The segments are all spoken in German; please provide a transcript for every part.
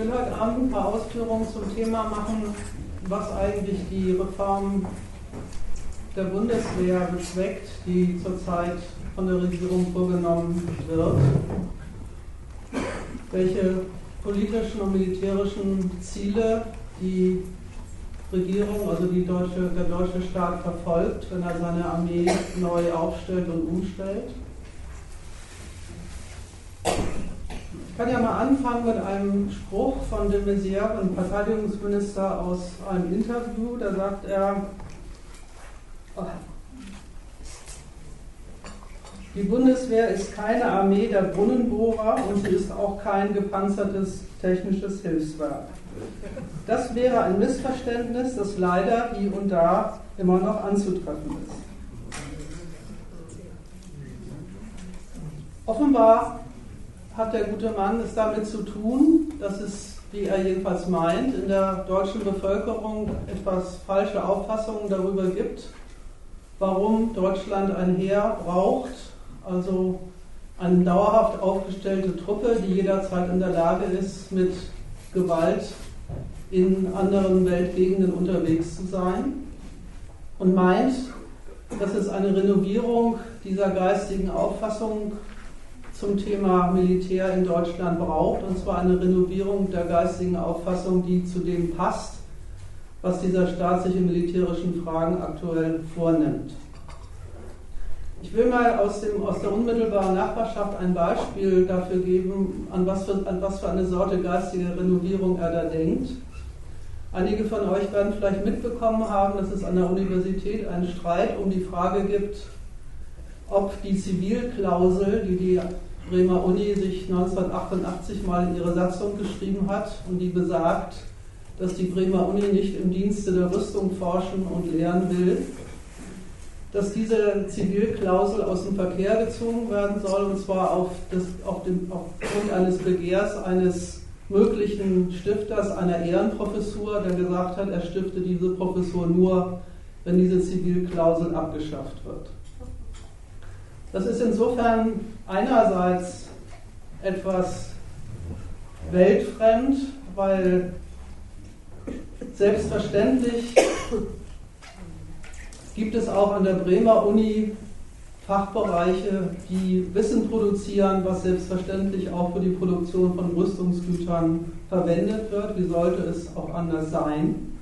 will heute Abend ein paar Ausführungen zum Thema machen, was eigentlich die Reform der Bundeswehr bezweckt, die zurzeit von der Regierung vorgenommen wird. Welche politischen und militärischen Ziele die Regierung, also deutsche, der deutsche Staat verfolgt, wenn er seine Armee neu aufstellt und umstellt. Kann ja mal anfangen mit einem Spruch von de Maizière, dem Verteidigungsminister, aus einem Interview. Da sagt er, die Bundeswehr ist keine Armee der Brunnenbohrer und sie ist auch kein gepanzertes technisches Hilfswerk. Das wäre ein Missverständnis, das leider hier und da immer noch anzutreffen ist. Offenbar hat der gute Mann es damit zu tun, dass es, wie er jedenfalls meint, in der deutschen Bevölkerung etwas falsche Auffassungen darüber gibt, warum Deutschland ein Heer braucht, also eine dauerhaft aufgestellte Truppe, die jederzeit in der Lage ist, mit Gewalt in anderen Weltgegenden unterwegs zu sein und meint, dass es eine Renovierung dieser geistigen Auffassung zum Thema Militär in Deutschland braucht, und zwar eine Renovierung der geistigen Auffassung, die zu dem passt, was dieser Staat sich in militärischen Fragen aktuell vornimmt. Ich will mal aus, dem, aus der unmittelbaren Nachbarschaft ein Beispiel dafür geben, an was, für, an was für eine Sorte geistige Renovierung er da denkt. Einige von euch werden vielleicht mitbekommen haben, dass es an der Universität einen Streit um die Frage gibt, ob die Zivilklausel, die die Bremer Uni sich 1988 mal in ihre Satzung geschrieben hat und die besagt, dass die Bremer Uni nicht im Dienste der Rüstung forschen und lehren will, dass diese Zivilklausel aus dem Verkehr gezogen werden soll, und zwar auf das, auf dem, aufgrund eines Begehrs eines möglichen Stifters einer Ehrenprofessur, der gesagt hat, er stifte diese Professur nur, wenn diese Zivilklausel abgeschafft wird. Das ist insofern einerseits etwas weltfremd, weil selbstverständlich gibt es auch an der Bremer Uni Fachbereiche, die Wissen produzieren, was selbstverständlich auch für die Produktion von Rüstungsgütern verwendet wird. Wie sollte es auch anders sein?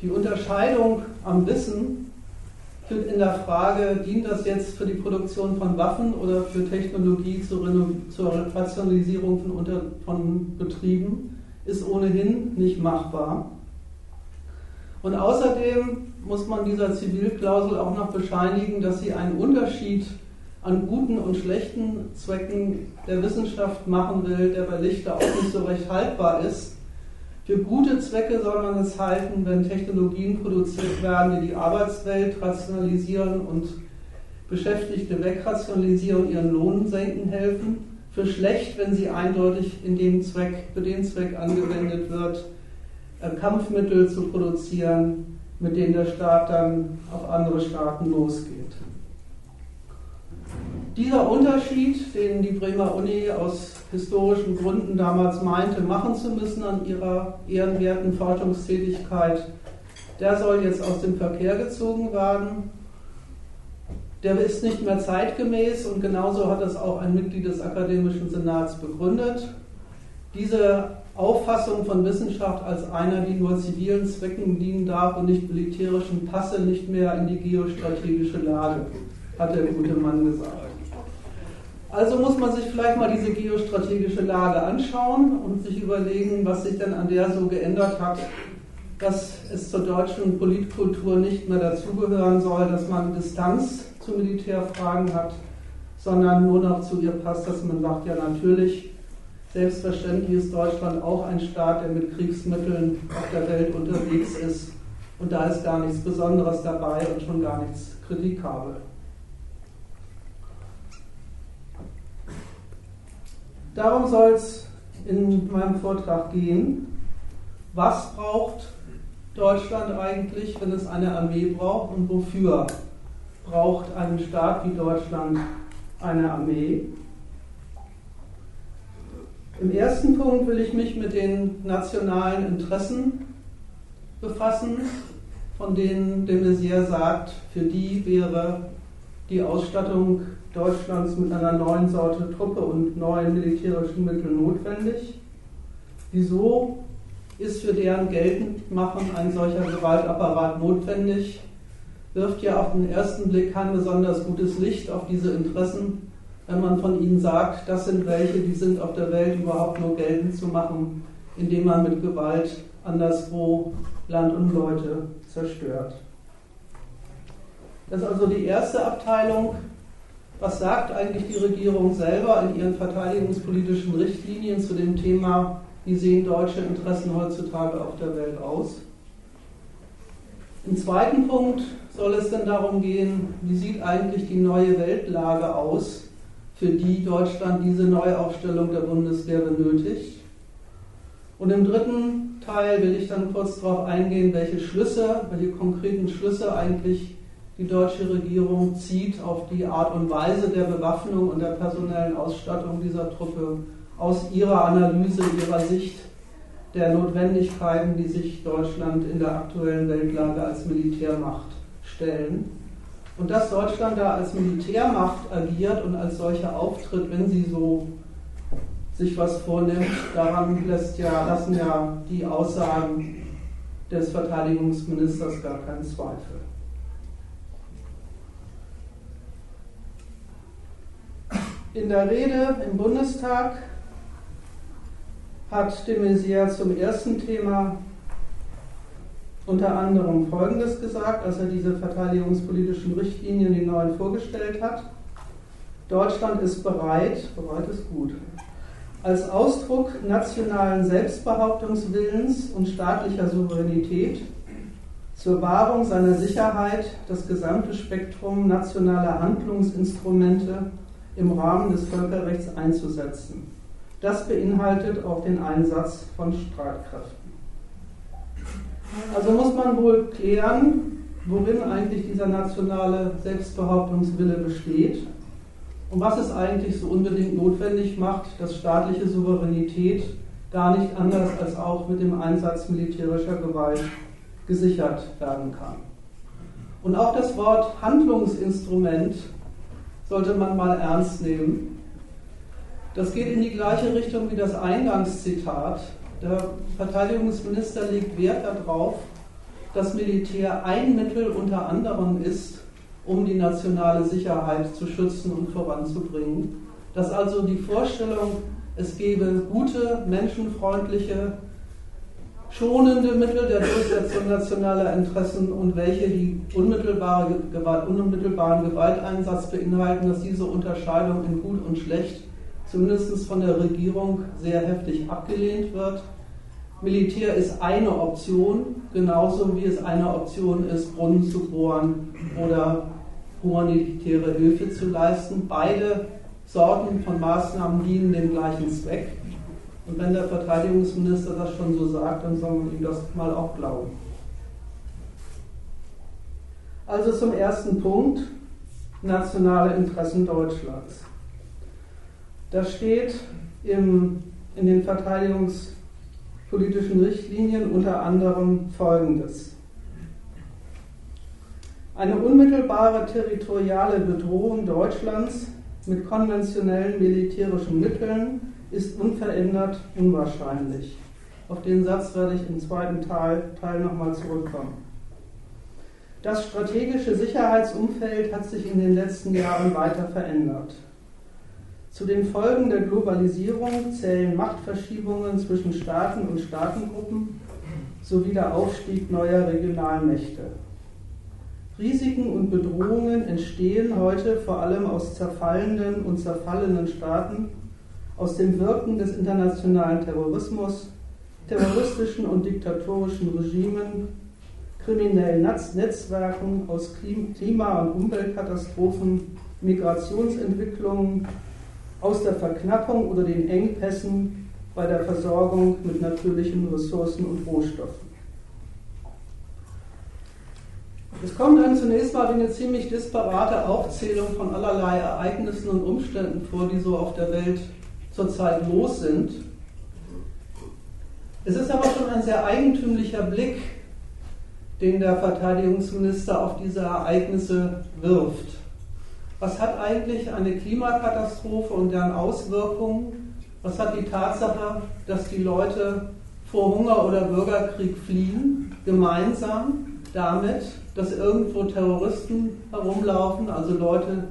Die Unterscheidung am Wissen in der Frage, dient das jetzt für die Produktion von Waffen oder für Technologie zur, zur Rationalisierung von, Unter von Betrieben, ist ohnehin nicht machbar. Und außerdem muss man dieser Zivilklausel auch noch bescheinigen, dass sie einen Unterschied an guten und schlechten Zwecken der Wissenschaft machen will, der bei Lichter auch nicht so recht haltbar ist. Für gute Zwecke soll man es halten, wenn Technologien produziert werden, die die Arbeitswelt rationalisieren und Beschäftigte wegrationalisieren, ihren Lohn senken helfen. Für schlecht, wenn sie eindeutig in dem Zweck, für den Zweck angewendet wird, äh, Kampfmittel zu produzieren, mit denen der Staat dann auf andere Staaten losgeht. Dieser Unterschied, den die Bremer Uni aus historischen Gründen damals meinte, machen zu müssen an ihrer ehrenwerten Forschungstätigkeit, der soll jetzt aus dem Verkehr gezogen werden. Der ist nicht mehr zeitgemäß und genauso hat es auch ein Mitglied des Akademischen Senats begründet. Diese Auffassung von Wissenschaft als einer, die nur zivilen Zwecken dienen darf und nicht militärischen, passe nicht mehr in die geostrategische Lage, hat der gute Mann gesagt. Also muss man sich vielleicht mal diese geostrategische Lage anschauen und sich überlegen, was sich denn an der so geändert hat, dass es zur deutschen Politkultur nicht mehr dazugehören soll, dass man Distanz zu Militärfragen hat, sondern nur noch zu ihr passt, dass man sagt, ja natürlich, Selbstverständlich ist Deutschland auch ein Staat, der mit Kriegsmitteln auf der Welt unterwegs ist. Und da ist gar nichts Besonderes dabei und schon gar nichts kritikabel. Darum soll es in meinem Vortrag gehen. Was braucht Deutschland eigentlich, wenn es eine Armee braucht und wofür braucht ein Staat wie Deutschland eine Armee? Im ersten Punkt will ich mich mit den nationalen Interessen befassen, von denen de Maizière sagt, für die wäre die Ausstattung Deutschlands mit einer neuen Sorte Truppe und neuen militärischen Mitteln notwendig. Wieso ist für deren Geltendmachen ein solcher Gewaltapparat notwendig? Wirft ja auf den ersten Blick kein besonders gutes Licht auf diese Interessen, wenn man von ihnen sagt, das sind welche, die sind auf der Welt überhaupt nur geltend zu machen, indem man mit Gewalt anderswo Land und Leute zerstört. Das ist also die erste Abteilung. Was sagt eigentlich die Regierung selber in ihren verteidigungspolitischen Richtlinien zu dem Thema, wie sehen deutsche Interessen heutzutage auf der Welt aus? Im zweiten Punkt soll es dann darum gehen, wie sieht eigentlich die neue Weltlage aus, für die Deutschland diese Neuaufstellung der Bundeswehr benötigt. Und im dritten Teil will ich dann kurz darauf eingehen, welche Schlüsse, welche konkreten Schlüsse eigentlich die deutsche Regierung zieht auf die Art und Weise der Bewaffnung und der personellen Ausstattung dieser Truppe aus ihrer Analyse, ihrer Sicht der Notwendigkeiten, die sich Deutschland in der aktuellen Weltlage als Militärmacht stellen. Und dass Deutschland da als Militärmacht agiert und als solcher auftritt, wenn sie so sich was vornimmt, daran lässt ja, lassen ja die Aussagen des Verteidigungsministers gar keinen Zweifel. In der Rede im Bundestag hat de Maizière zum ersten Thema unter anderem Folgendes gesagt, als er diese verteidigungspolitischen Richtlinien, die neuen, vorgestellt hat. Deutschland ist bereit, bereit ist gut, als Ausdruck nationalen Selbstbehauptungswillens und staatlicher Souveränität zur Wahrung seiner Sicherheit das gesamte Spektrum nationaler Handlungsinstrumente im Rahmen des Völkerrechts einzusetzen. Das beinhaltet auch den Einsatz von Streitkräften. Also muss man wohl klären, worin eigentlich dieser nationale Selbstbehauptungswille besteht und was es eigentlich so unbedingt notwendig macht, dass staatliche Souveränität gar nicht anders als auch mit dem Einsatz militärischer Gewalt gesichert werden kann. Und auch das Wort Handlungsinstrument sollte man mal ernst nehmen. Das geht in die gleiche Richtung wie das Eingangszitat. Der Verteidigungsminister legt Wert darauf, dass Militär ein Mittel unter anderem ist, um die nationale Sicherheit zu schützen und voranzubringen. Dass also die Vorstellung, es gebe gute, menschenfreundliche, schonende Mittel der Durchsetzung nationaler Interessen und welche die unmittelbare Gewalt, unmittelbaren Gewalteinsatz beinhalten, dass diese Unterscheidung in gut und schlecht zumindest von der Regierung sehr heftig abgelehnt wird. Militär ist eine Option, genauso wie es eine Option ist, Brunnen zu bohren oder humanitäre Hilfe zu leisten. Beide Sorten von Maßnahmen dienen dem gleichen Zweck. Und wenn der Verteidigungsminister das schon so sagt, dann soll man ihm das mal auch glauben. Also zum ersten Punkt, nationale Interessen Deutschlands. Da steht im, in den verteidigungspolitischen Richtlinien unter anderem Folgendes. Eine unmittelbare territoriale Bedrohung Deutschlands mit konventionellen militärischen Mitteln ist unverändert unwahrscheinlich. Auf den Satz werde ich im zweiten Teil, Teil nochmal zurückkommen. Das strategische Sicherheitsumfeld hat sich in den letzten Jahren weiter verändert. Zu den Folgen der Globalisierung zählen Machtverschiebungen zwischen Staaten und Staatengruppen sowie der Aufstieg neuer Regionalmächte. Risiken und Bedrohungen entstehen heute vor allem aus zerfallenden und zerfallenen Staaten, aus dem Wirken des internationalen Terrorismus, terroristischen und diktatorischen Regimen, kriminellen Netzwerken, aus Klima- und Umweltkatastrophen, Migrationsentwicklungen, aus der Verknappung oder den Engpässen bei der Versorgung mit natürlichen Ressourcen und Rohstoffen. Es kommt dann zunächst mal eine ziemlich disparate Aufzählung von allerlei Ereignissen und Umständen vor, die so auf der Welt zurzeit los sind. Es ist aber schon ein sehr eigentümlicher Blick, den der Verteidigungsminister auf diese Ereignisse wirft. Was hat eigentlich eine Klimakatastrophe und deren Auswirkungen? Was hat die Tatsache, dass die Leute vor Hunger oder Bürgerkrieg fliehen, gemeinsam damit, dass irgendwo Terroristen herumlaufen, also Leute,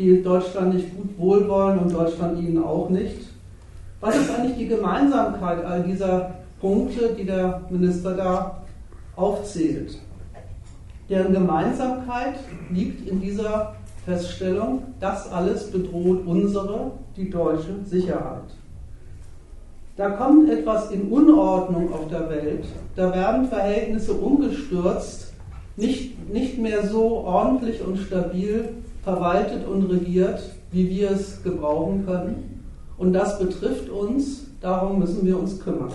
die Deutschland nicht gut wohlwollen und Deutschland ihnen auch nicht. Was ist eigentlich die Gemeinsamkeit all dieser Punkte, die der Minister da aufzählt? Deren Gemeinsamkeit liegt in dieser Feststellung, das alles bedroht unsere, die deutsche Sicherheit. Da kommt etwas in Unordnung auf der Welt, da werden Verhältnisse umgestürzt, nicht, nicht mehr so ordentlich und stabil verwaltet und regiert, wie wir es gebrauchen können. Und das betrifft uns, darum müssen wir uns kümmern.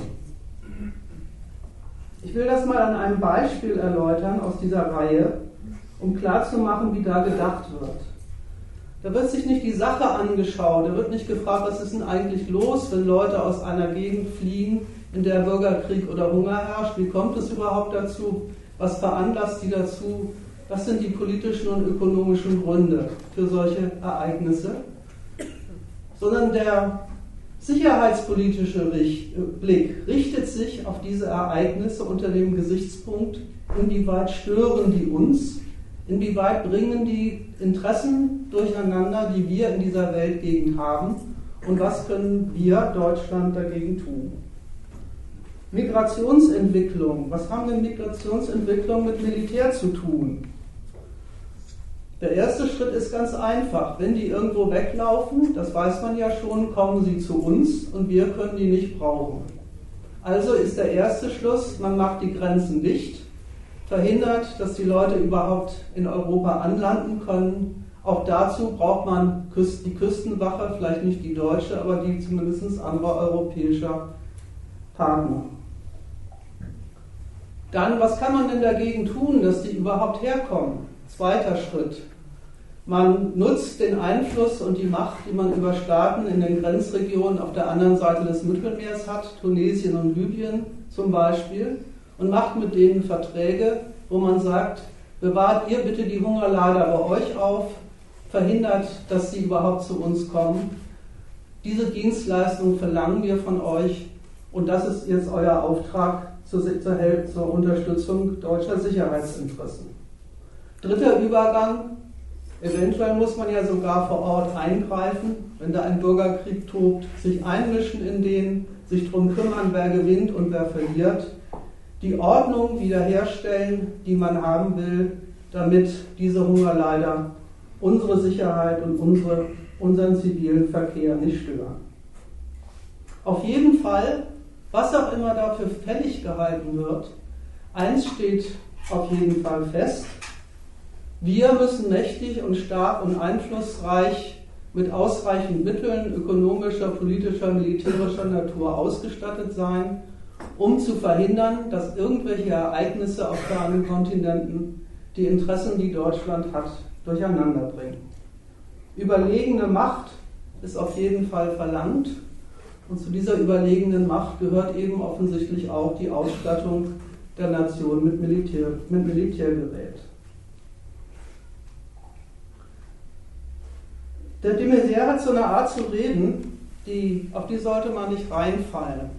Ich will das mal an einem Beispiel erläutern aus dieser Reihe, um klarzumachen, wie da gedacht wird. Da wird sich nicht die Sache angeschaut, da wird nicht gefragt, was ist denn eigentlich los, wenn Leute aus einer Gegend fliehen, in der Bürgerkrieg oder Hunger herrscht, wie kommt es überhaupt dazu, was veranlasst die dazu, was sind die politischen und ökonomischen Gründe für solche Ereignisse, sondern der sicherheitspolitische Blick richtet sich auf diese Ereignisse unter dem Gesichtspunkt, inwieweit stören die uns Inwieweit bringen die Interessen durcheinander, die wir in dieser Weltgegend haben? Und was können wir, Deutschland, dagegen tun? Migrationsentwicklung. Was haben denn Migrationsentwicklung mit Militär zu tun? Der erste Schritt ist ganz einfach. Wenn die irgendwo weglaufen, das weiß man ja schon, kommen sie zu uns und wir können die nicht brauchen. Also ist der erste Schluss, man macht die Grenzen dicht verhindert, dass die Leute überhaupt in Europa anlanden können. Auch dazu braucht man die Küstenwache, vielleicht nicht die deutsche, aber die zumindest anderer europäischer Partner. Dann, was kann man denn dagegen tun, dass die überhaupt herkommen? Zweiter Schritt. Man nutzt den Einfluss und die Macht, die man über Staaten in den Grenzregionen auf der anderen Seite des Mittelmeers hat, Tunesien und Libyen zum Beispiel, und macht mit denen Verträge, wo man sagt, bewahrt ihr bitte die Hungerlager bei euch auf, verhindert, dass sie überhaupt zu uns kommen. Diese Dienstleistung verlangen wir von euch und das ist jetzt euer Auftrag zur, zur, zur Unterstützung deutscher Sicherheitsinteressen. Dritter Übergang, eventuell muss man ja sogar vor Ort eingreifen, wenn da ein Bürgerkrieg tobt, sich einmischen in den, sich darum kümmern, wer gewinnt und wer verliert die Ordnung wiederherstellen, die man haben will, damit diese Hungerleider unsere Sicherheit und unsere, unseren zivilen Verkehr nicht stören. Auf jeden Fall, was auch immer dafür fällig gehalten wird, eins steht auf jeden Fall fest. Wir müssen mächtig und stark und einflussreich mit ausreichend Mitteln ökonomischer, politischer, militärischer Natur ausgestattet sein, um zu verhindern, dass irgendwelche Ereignisse auf fernen Kontinenten die Interessen, die Deutschland hat, durcheinander bringen. Überlegene Macht ist auf jeden Fall verlangt und zu dieser überlegenen Macht gehört eben offensichtlich auch die Ausstattung der Nation mit, Militär, mit Militärgerät. Der de Maizière hat so eine Art zu reden, die, auf die sollte man nicht reinfallen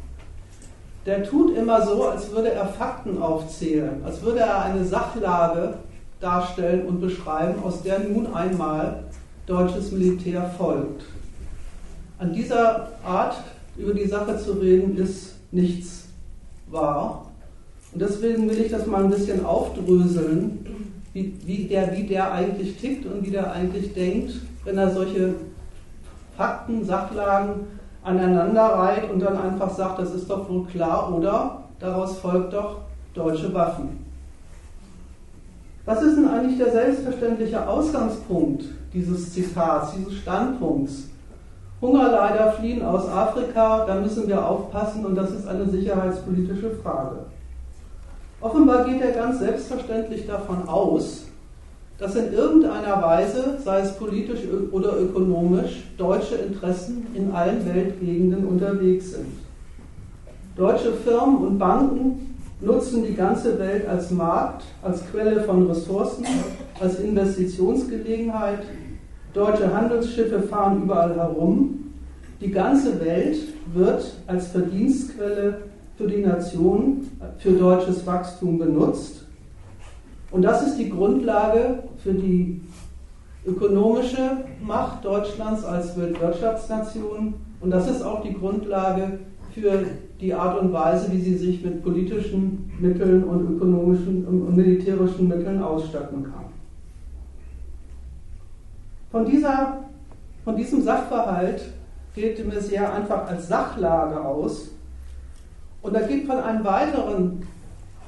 der tut immer so, als würde er Fakten aufzählen, als würde er eine Sachlage darstellen und beschreiben, aus der nun einmal deutsches Militär folgt. An dieser Art, über die Sache zu reden, ist nichts wahr. Und deswegen will ich das mal ein bisschen aufdröseln, wie, wie, der, wie der eigentlich tickt und wie der eigentlich denkt, wenn er solche Fakten, Sachlagen aneinander reiht und dann einfach sagt, das ist doch wohl klar, oder daraus folgt doch deutsche Waffen. Was ist denn eigentlich der selbstverständliche Ausgangspunkt dieses Zitats, dieses Standpunkts? Hungerleider fliehen aus Afrika, da müssen wir aufpassen und das ist eine sicherheitspolitische Frage. Offenbar geht er ganz selbstverständlich davon aus, dass in irgendeiner Weise, sei es politisch oder ökonomisch, deutsche Interessen in allen Weltgegenden unterwegs sind. Deutsche Firmen und Banken nutzen die ganze Welt als Markt, als Quelle von Ressourcen, als Investitionsgelegenheit. Deutsche Handelsschiffe fahren überall herum. Die ganze Welt wird als Verdienstquelle für die Nation, für deutsches Wachstum benutzt. Und das ist die Grundlage für die ökonomische Macht Deutschlands als Weltwirtschaftsnation. Und das ist auch die Grundlage für die Art und Weise, wie sie sich mit politischen Mitteln und ökonomischen und militärischen Mitteln ausstatten kann. Von, dieser, von diesem Sachverhalt geht de Maizière einfach als Sachlage aus. Und er geht von einem weiteren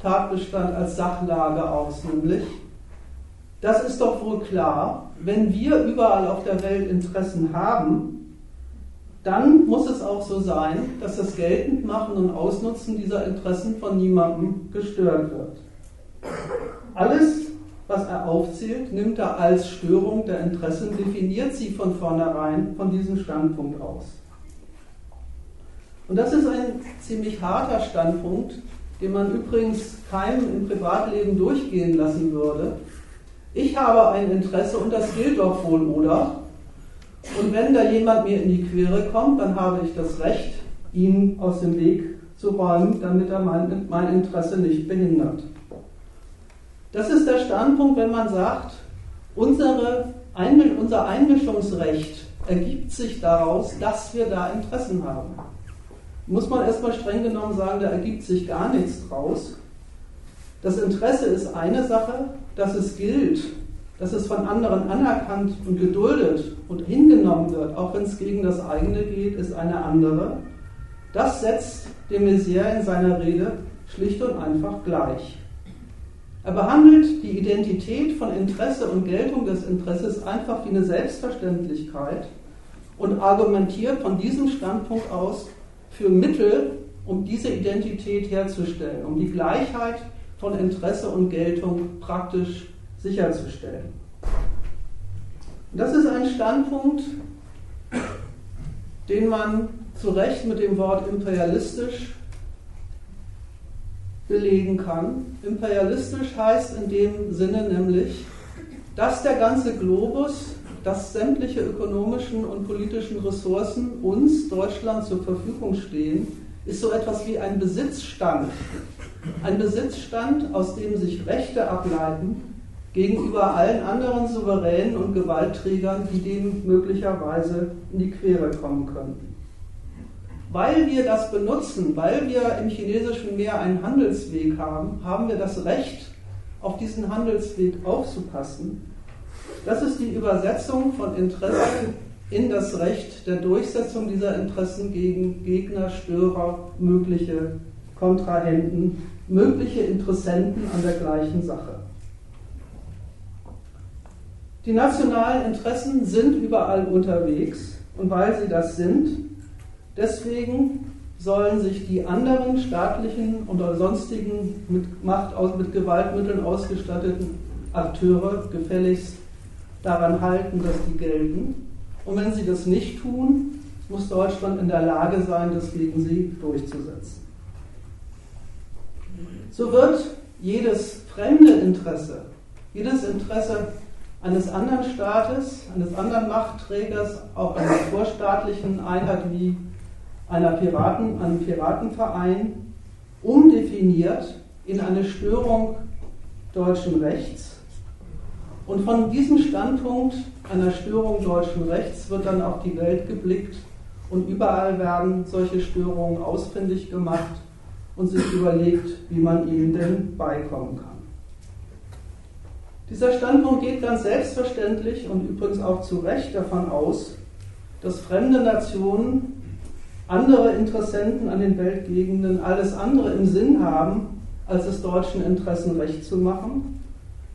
Tatbestand als Sachlage aus, nämlich, das ist doch wohl klar, wenn wir überall auf der Welt Interessen haben, dann muss es auch so sein, dass das Geltendmachen und Ausnutzen dieser Interessen von niemandem gestört wird. Alles, was er aufzählt, nimmt er als Störung der Interessen, definiert sie von vornherein von diesem Standpunkt aus. Und das ist ein ziemlich harter Standpunkt, den man übrigens keinem im Privatleben durchgehen lassen würde. Ich habe ein Interesse und das gilt doch wohl, oder? Und wenn da jemand mir in die Quere kommt, dann habe ich das Recht, ihn aus dem Weg zu räumen, damit er mein, mein Interesse nicht behindert. Das ist der Standpunkt, wenn man sagt, unsere, unser Einmischungsrecht ergibt sich daraus, dass wir da Interessen haben. Muss man erstmal streng genommen sagen, da ergibt sich gar nichts draus. Das Interesse ist eine Sache, dass es gilt, dass es von anderen anerkannt und geduldet und hingenommen wird, auch wenn es gegen das eigene geht, ist eine andere. Das setzt de Maizière in seiner Rede schlicht und einfach gleich. Er behandelt die Identität von Interesse und Geltung des Interesses einfach wie eine Selbstverständlichkeit und argumentiert von diesem Standpunkt aus für Mittel, um diese Identität herzustellen, um die Gleichheit von Interesse und Geltung praktisch sicherzustellen. Das ist ein Standpunkt, den man zu Recht mit dem Wort imperialistisch belegen kann. Imperialistisch heißt in dem Sinne nämlich, dass der ganze Globus, dass sämtliche ökonomischen und politischen Ressourcen uns, Deutschland, zur Verfügung stehen, ist so etwas wie ein Besitzstand. Ein Besitzstand, aus dem sich Rechte ableiten, gegenüber allen anderen Souveränen und Gewaltträgern, die dem möglicherweise in die Quere kommen könnten. Weil wir das benutzen, weil wir im chinesischen Meer einen Handelsweg haben, haben wir das Recht, auf diesen Handelsweg aufzupassen. Das ist die Übersetzung von Interessen in das Recht der Durchsetzung dieser Interessen gegen Gegner, Störer, mögliche Kontrahenten, mögliche Interessenten an der gleichen Sache. Die nationalen Interessen sind überall unterwegs und weil sie das sind, deswegen sollen sich die anderen staatlichen oder sonstigen mit Macht, mit Gewaltmitteln ausgestatteten Akteure gefälligst daran halten, dass die gelten. Und wenn sie das nicht tun, muss Deutschland in der Lage sein, das gegen sie durchzusetzen. So wird jedes fremde Interesse, jedes Interesse eines anderen Staates, eines anderen Machtträgers, auch einer vorstaatlichen Einheit wie einer Piraten, einem Piratenverein, umdefiniert in eine Störung deutschen Rechts. Und von diesem Standpunkt einer Störung deutschen Rechts wird dann auch die Welt geblickt und überall werden solche Störungen ausfindig gemacht und sich überlegt, wie man ihnen denn beikommen kann. Dieser Standpunkt geht ganz selbstverständlich und übrigens auch zu Recht davon aus, dass fremde Nationen, andere Interessenten an den Weltgegenden alles andere im Sinn haben, als es deutschen Interessen recht zu machen.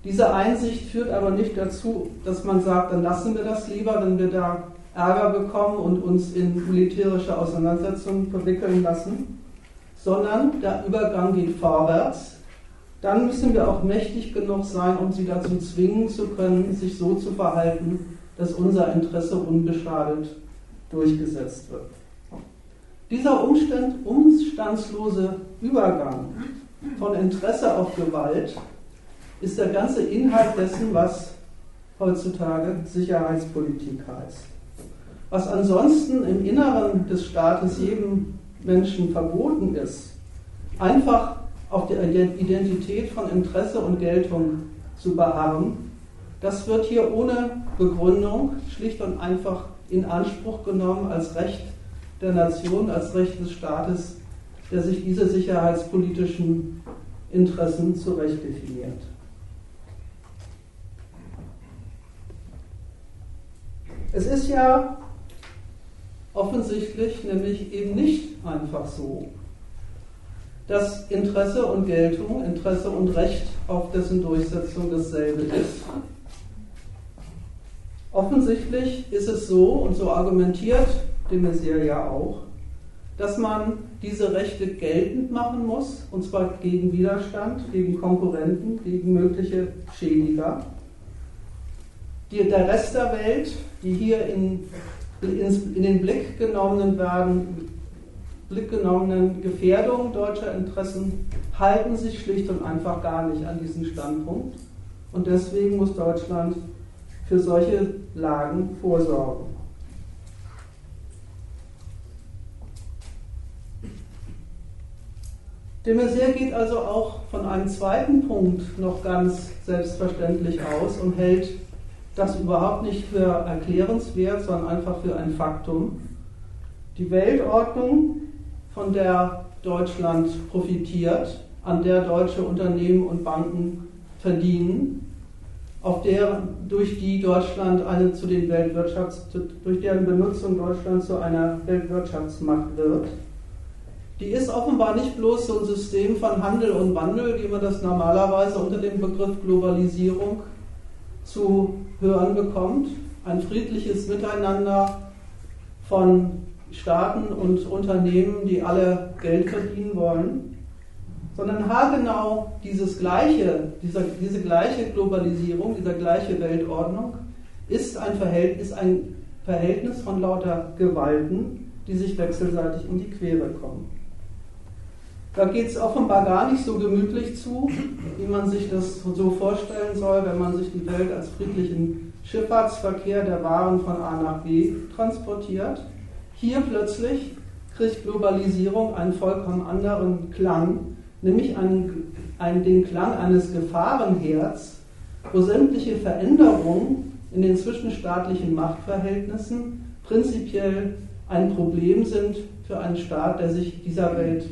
Diese Einsicht führt aber nicht dazu, dass man sagt, dann lassen wir das lieber, wenn wir da Ärger bekommen und uns in militärische Auseinandersetzungen verwickeln lassen, sondern der Übergang geht vorwärts dann müssen wir auch mächtig genug sein, um sie dazu zwingen zu können, sich so zu verhalten, dass unser Interesse unbeschadet durchgesetzt wird. Dieser Umstand, umstandslose Übergang von Interesse auf Gewalt ist der ganze Inhalt dessen, was heutzutage Sicherheitspolitik heißt. Was ansonsten im Inneren des Staates jedem Menschen verboten ist, einfach auf der Identität von Interesse und Geltung zu beharren, das wird hier ohne Begründung schlicht und einfach in Anspruch genommen als Recht der Nation, als Recht des Staates, der sich diese sicherheitspolitischen Interessen zurecht definiert. Es ist ja offensichtlich nämlich eben nicht einfach so, dass Interesse und Geltung, Interesse und Recht auf dessen Durchsetzung dasselbe ist. Offensichtlich ist es so, und so argumentiert de Maizière ja auch, dass man diese Rechte geltend machen muss, und zwar gegen Widerstand, gegen Konkurrenten, gegen mögliche Schädiger. Die, der Rest der Welt, die hier in, in, in den Blick genommenen werden, blickgenommenen Gefährdungen deutscher Interessen halten sich schlicht und einfach gar nicht an diesen Standpunkt. Und deswegen muss Deutschland für solche Lagen vorsorgen. De Maizière geht also auch von einem zweiten Punkt noch ganz selbstverständlich aus und hält das überhaupt nicht für erklärenswert, sondern einfach für ein Faktum. Die Weltordnung von der Deutschland profitiert, an der deutsche Unternehmen und Banken verdienen, auf der, durch die Deutschland eine zu den Weltwirtschafts, durch deren Benutzung Deutschland zu einer Weltwirtschaftsmacht wird. Die ist offenbar nicht bloß so ein System von Handel und Wandel, wie man das normalerweise unter dem Begriff Globalisierung zu hören bekommt. Ein friedliches Miteinander von Staaten und Unternehmen, die alle Geld verdienen wollen, sondern haargenau dieses gleiche, dieser, diese gleiche Globalisierung, dieser gleiche Weltordnung ist ein, Verhältnis, ist ein Verhältnis von lauter Gewalten, die sich wechselseitig in die Quere kommen. Da geht es offenbar gar nicht so gemütlich zu, wie man sich das so vorstellen soll, wenn man sich die Welt als friedlichen Schifffahrtsverkehr der Waren von A nach B transportiert. Hier plötzlich kriegt Globalisierung einen vollkommen anderen Klang, nämlich einen, einen, den Klang eines Gefahrenherz, wo sämtliche Veränderungen in den zwischenstaatlichen Machtverhältnissen prinzipiell ein Problem sind für einen Staat, der sich dieser Welt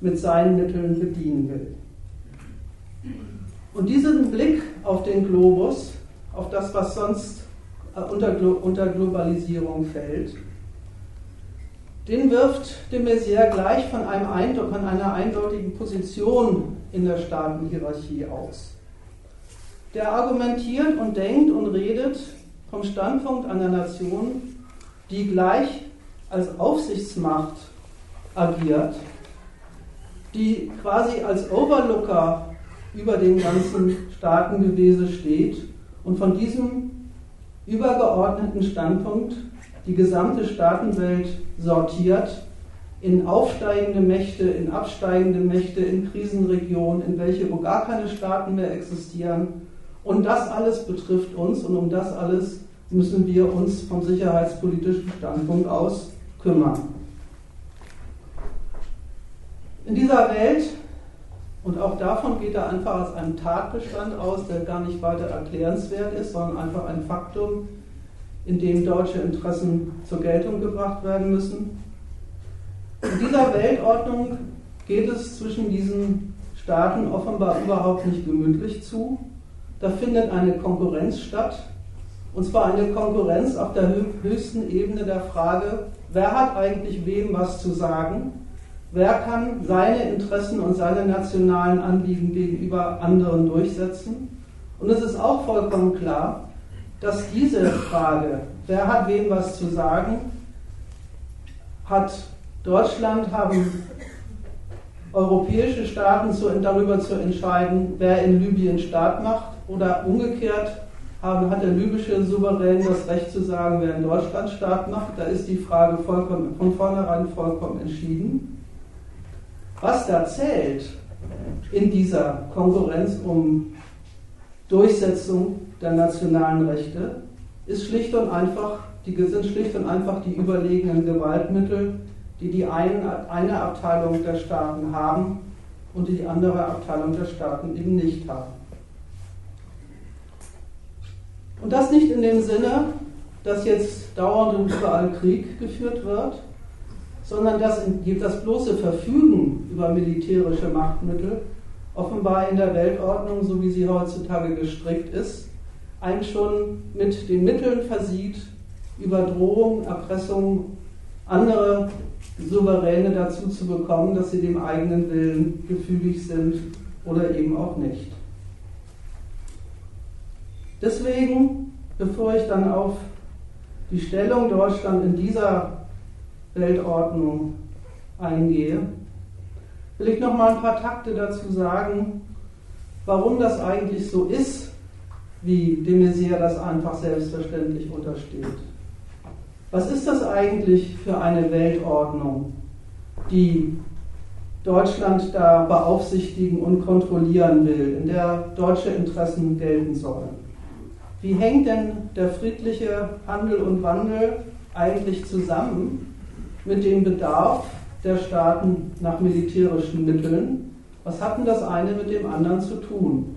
mit seinen Mitteln bedienen will. Und diesen Blick auf den Globus, auf das, was sonst unter, unter Globalisierung fällt, den wirft de Maizière gleich von, einem von einer eindeutigen Position in der Staatenhierarchie aus. Der argumentiert und denkt und redet vom Standpunkt einer Nation, die gleich als Aufsichtsmacht agiert, die quasi als Overlooker über den ganzen Staatengewese steht und von diesem übergeordneten Standpunkt die gesamte Staatenwelt sortiert in aufsteigende Mächte, in absteigende Mächte, in Krisenregionen, in welche wo gar keine Staaten mehr existieren. Und das alles betrifft uns und um das alles müssen wir uns vom sicherheitspolitischen Standpunkt aus kümmern. In dieser Welt, und auch davon geht er einfach als einem Tatbestand aus, der gar nicht weiter erklärenswert ist, sondern einfach ein Faktum, in dem deutsche Interessen zur Geltung gebracht werden müssen. In dieser Weltordnung geht es zwischen diesen Staaten offenbar überhaupt nicht gemütlich zu. Da findet eine Konkurrenz statt, und zwar eine Konkurrenz auf der höchsten Ebene der Frage, wer hat eigentlich wem was zu sagen, wer kann seine Interessen und seine nationalen Anliegen gegenüber anderen durchsetzen. Und es ist auch vollkommen klar, dass diese Frage, wer hat wem was zu sagen, hat Deutschland, haben europäische Staaten zu, darüber zu entscheiden, wer in Libyen Staat macht oder umgekehrt hat der libysche Souverän das Recht zu sagen, wer in Deutschland Staat macht. Da ist die Frage vollkommen, von vornherein vollkommen entschieden. Was da zählt in dieser Konkurrenz um Durchsetzung der nationalen Rechte, ist schlicht und einfach, die sind schlicht und einfach die überlegenen Gewaltmittel, die die eine, eine Abteilung der Staaten haben und die die andere Abteilung der Staaten eben nicht haben. Und das nicht in dem Sinne, dass jetzt dauernd und überall Krieg geführt wird, sondern dass das bloße Verfügen über militärische Machtmittel offenbar in der Weltordnung, so wie sie heutzutage gestrickt ist, einen schon mit den Mitteln versieht, über Drohung, Erpressung andere Souveräne dazu zu bekommen, dass sie dem eigenen Willen gefügig sind oder eben auch nicht. Deswegen, bevor ich dann auf die Stellung Deutschland in dieser Weltordnung eingehe, will ich noch mal ein paar Takte dazu sagen, warum das eigentlich so ist, wie de Maizière das einfach selbstverständlich untersteht. Was ist das eigentlich für eine Weltordnung, die Deutschland da beaufsichtigen und kontrollieren will, in der deutsche Interessen gelten sollen? Wie hängt denn der friedliche Handel und Wandel eigentlich zusammen mit dem Bedarf der Staaten nach militärischen Mitteln? Was hat denn das eine mit dem anderen zu tun?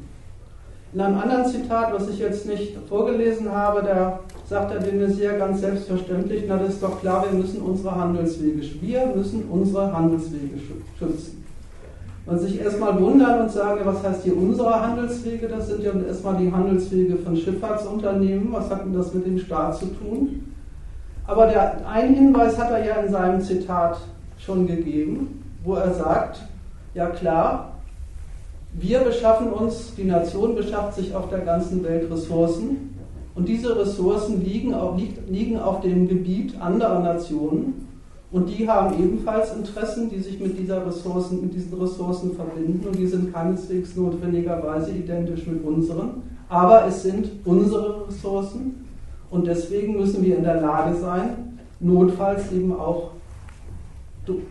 In einem anderen Zitat, was ich jetzt nicht vorgelesen habe, da sagt er de sehr ganz selbstverständlich, na das ist doch klar, wir müssen unsere Handelswege, wir müssen unsere Handelswege schützen. Man sich erstmal wundern und sagen, was heißt hier unsere Handelswege? Das sind ja erstmal die Handelswege von Schifffahrtsunternehmen. Was hat denn das mit dem Staat zu tun? Aber der, einen Hinweis hat er ja in seinem Zitat schon gegeben, wo er sagt, ja klar, wir beschaffen uns, die Nation beschafft sich auf der ganzen Welt Ressourcen, und diese Ressourcen liegen auf, liegen auf dem Gebiet anderer Nationen. Und die haben ebenfalls Interessen, die sich mit, dieser Ressourcen, mit diesen Ressourcen verbinden. Und die sind keineswegs notwendigerweise identisch mit unseren, aber es sind unsere Ressourcen und deswegen müssen wir in der Lage sein, notfalls eben auch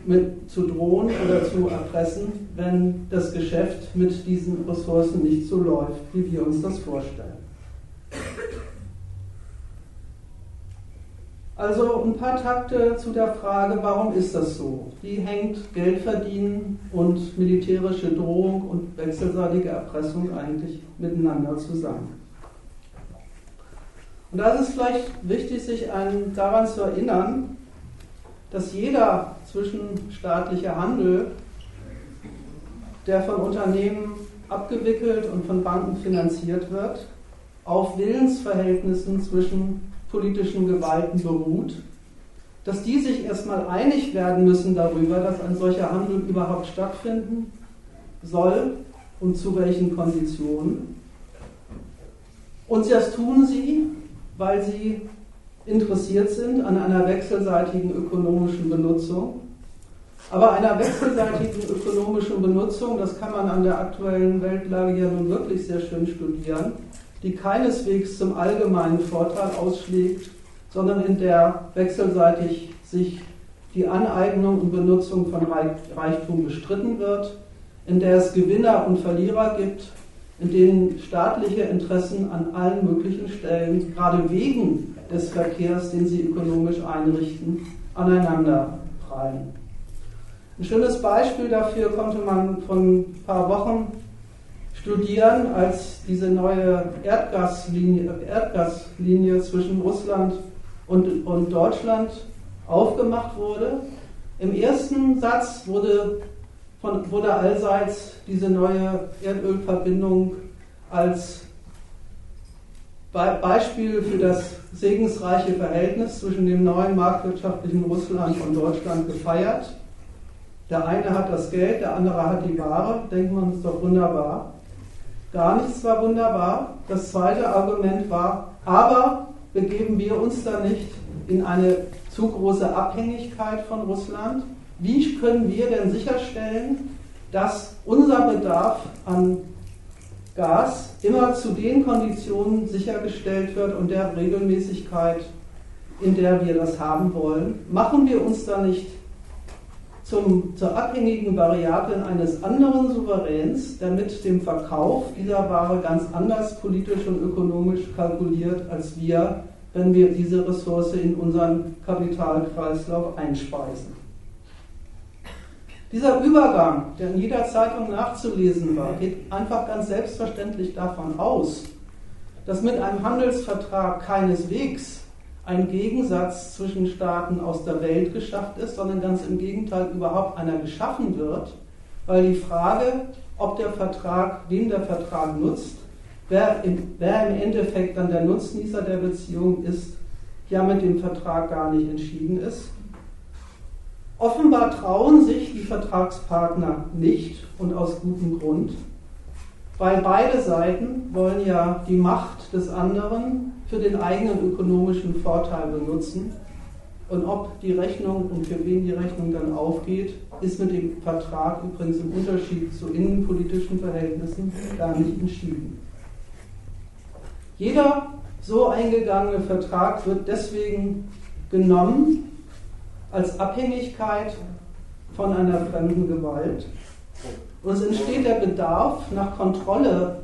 mit, zu drohen oder zu erpressen, wenn das Geschäft mit diesen Ressourcen nicht so läuft, wie wir uns das vorstellen. Also ein paar Takte zu der Frage, warum ist das so? Wie hängt Geldverdienen und militärische Drohung und wechselseitige Erpressung eigentlich miteinander zusammen? Und da ist es vielleicht wichtig, sich an, daran zu erinnern, dass jeder zwischenstaatliche Handel, der von Unternehmen abgewickelt und von Banken finanziert wird, auf Willensverhältnissen zwischen politischen Gewalten beruht, dass die sich erstmal einig werden müssen darüber, dass ein solcher Handel überhaupt stattfinden soll und zu welchen Konditionen. Und das tun sie, weil sie interessiert sind an einer wechselseitigen ökonomischen Benutzung. Aber einer wechselseitigen ökonomischen Benutzung, das kann man an der aktuellen Weltlage ja nun wirklich sehr schön studieren, die keineswegs zum allgemeinen Vorteil ausschlägt, sondern in der wechselseitig sich die Aneignung und Benutzung von Reichtum bestritten wird, in der es Gewinner und Verlierer gibt, in denen staatliche Interessen an allen möglichen Stellen, gerade wegen des Verkehrs, den sie ökonomisch einrichten, aneinander prallen. Ein schönes Beispiel dafür konnte man von ein paar Wochen studieren, als diese neue Erdgaslinie, Erdgaslinie zwischen Russland und, und Deutschland aufgemacht wurde. Im ersten Satz wurde, von, wurde allseits diese neue Erdölverbindung als Be Beispiel für das segensreiche Verhältnis zwischen dem neuen marktwirtschaftlichen Russland und Deutschland gefeiert. Der eine hat das Geld, der andere hat die Ware. Denkt man, ist doch wunderbar. Gar nichts war wunderbar. Das zweite Argument war, aber begeben wir uns da nicht in eine zu große Abhängigkeit von Russland? Wie können wir denn sicherstellen, dass unser Bedarf an Gas immer zu den Konditionen sichergestellt wird und der Regelmäßigkeit, in der wir das haben wollen. Machen wir uns da nicht zum, zur abhängigen Variable eines anderen Souveräns, der mit dem Verkauf dieser Ware ganz anders politisch und ökonomisch kalkuliert als wir, wenn wir diese Ressource in unseren Kapitalkreislauf einspeisen. Dieser Übergang, der in jeder Zeitung nachzulesen war, geht einfach ganz selbstverständlich davon aus, dass mit einem Handelsvertrag keineswegs ein Gegensatz zwischen Staaten aus der Welt geschafft ist, sondern ganz im Gegenteil überhaupt einer geschaffen wird, weil die Frage, ob der Vertrag, wem der Vertrag nutzt, wer im, wer im Endeffekt dann der Nutznießer der Beziehung ist, ja mit dem Vertrag gar nicht entschieden ist. Offenbar trauen sich die Vertragspartner nicht und aus gutem Grund, weil beide Seiten wollen ja die Macht des anderen für den eigenen ökonomischen Vorteil benutzen. Und ob die Rechnung und für wen die Rechnung dann aufgeht, ist mit dem Vertrag übrigens im Unterschied zu innenpolitischen Verhältnissen gar nicht entschieden. Jeder so eingegangene Vertrag wird deswegen genommen als Abhängigkeit von einer fremden Gewalt und es entsteht der Bedarf nach Kontrolle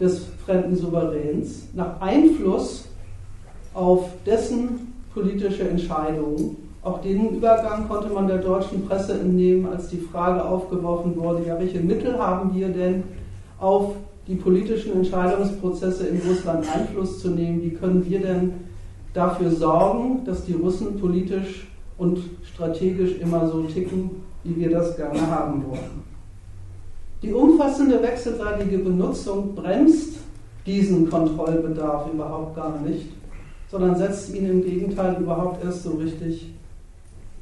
des fremden Souveräns, nach Einfluss auf dessen politische Entscheidungen. Auch den Übergang konnte man der deutschen Presse entnehmen, als die Frage aufgeworfen wurde, ja, welche Mittel haben wir denn auf die politischen Entscheidungsprozesse in Russland Einfluss zu nehmen? Wie können wir denn dafür sorgen, dass die Russen politisch und strategisch immer so ticken, wie wir das gerne haben wollen? Die umfassende wechselseitige Benutzung bremst diesen Kontrollbedarf überhaupt gar nicht, sondern setzt ihn im Gegenteil überhaupt erst so richtig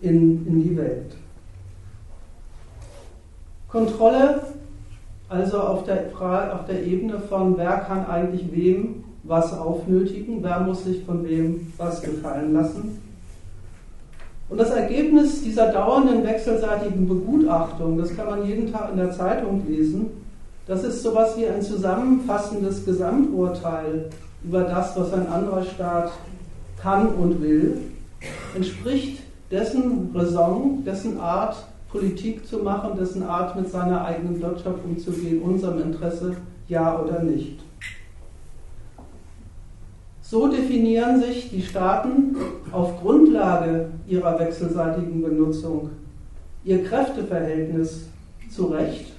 in, in die Welt. Kontrolle also auf der, auf der Ebene von, wer kann eigentlich wem was aufnötigen, wer muss sich von wem was gefallen lassen. Und das Ergebnis dieser dauernden wechselseitigen Begutachtung, das kann man jeden Tag in der Zeitung lesen, das ist sowas wie ein zusammenfassendes Gesamturteil über das, was ein anderer Staat kann und will, entspricht dessen Raison, dessen Art, Politik zu machen, dessen Art, mit seiner eigenen Wirtschaft umzugehen, unserem Interesse, ja oder nicht. So definieren sich die Staaten auf Grundlage ihrer wechselseitigen Benutzung ihr Kräfteverhältnis zurecht.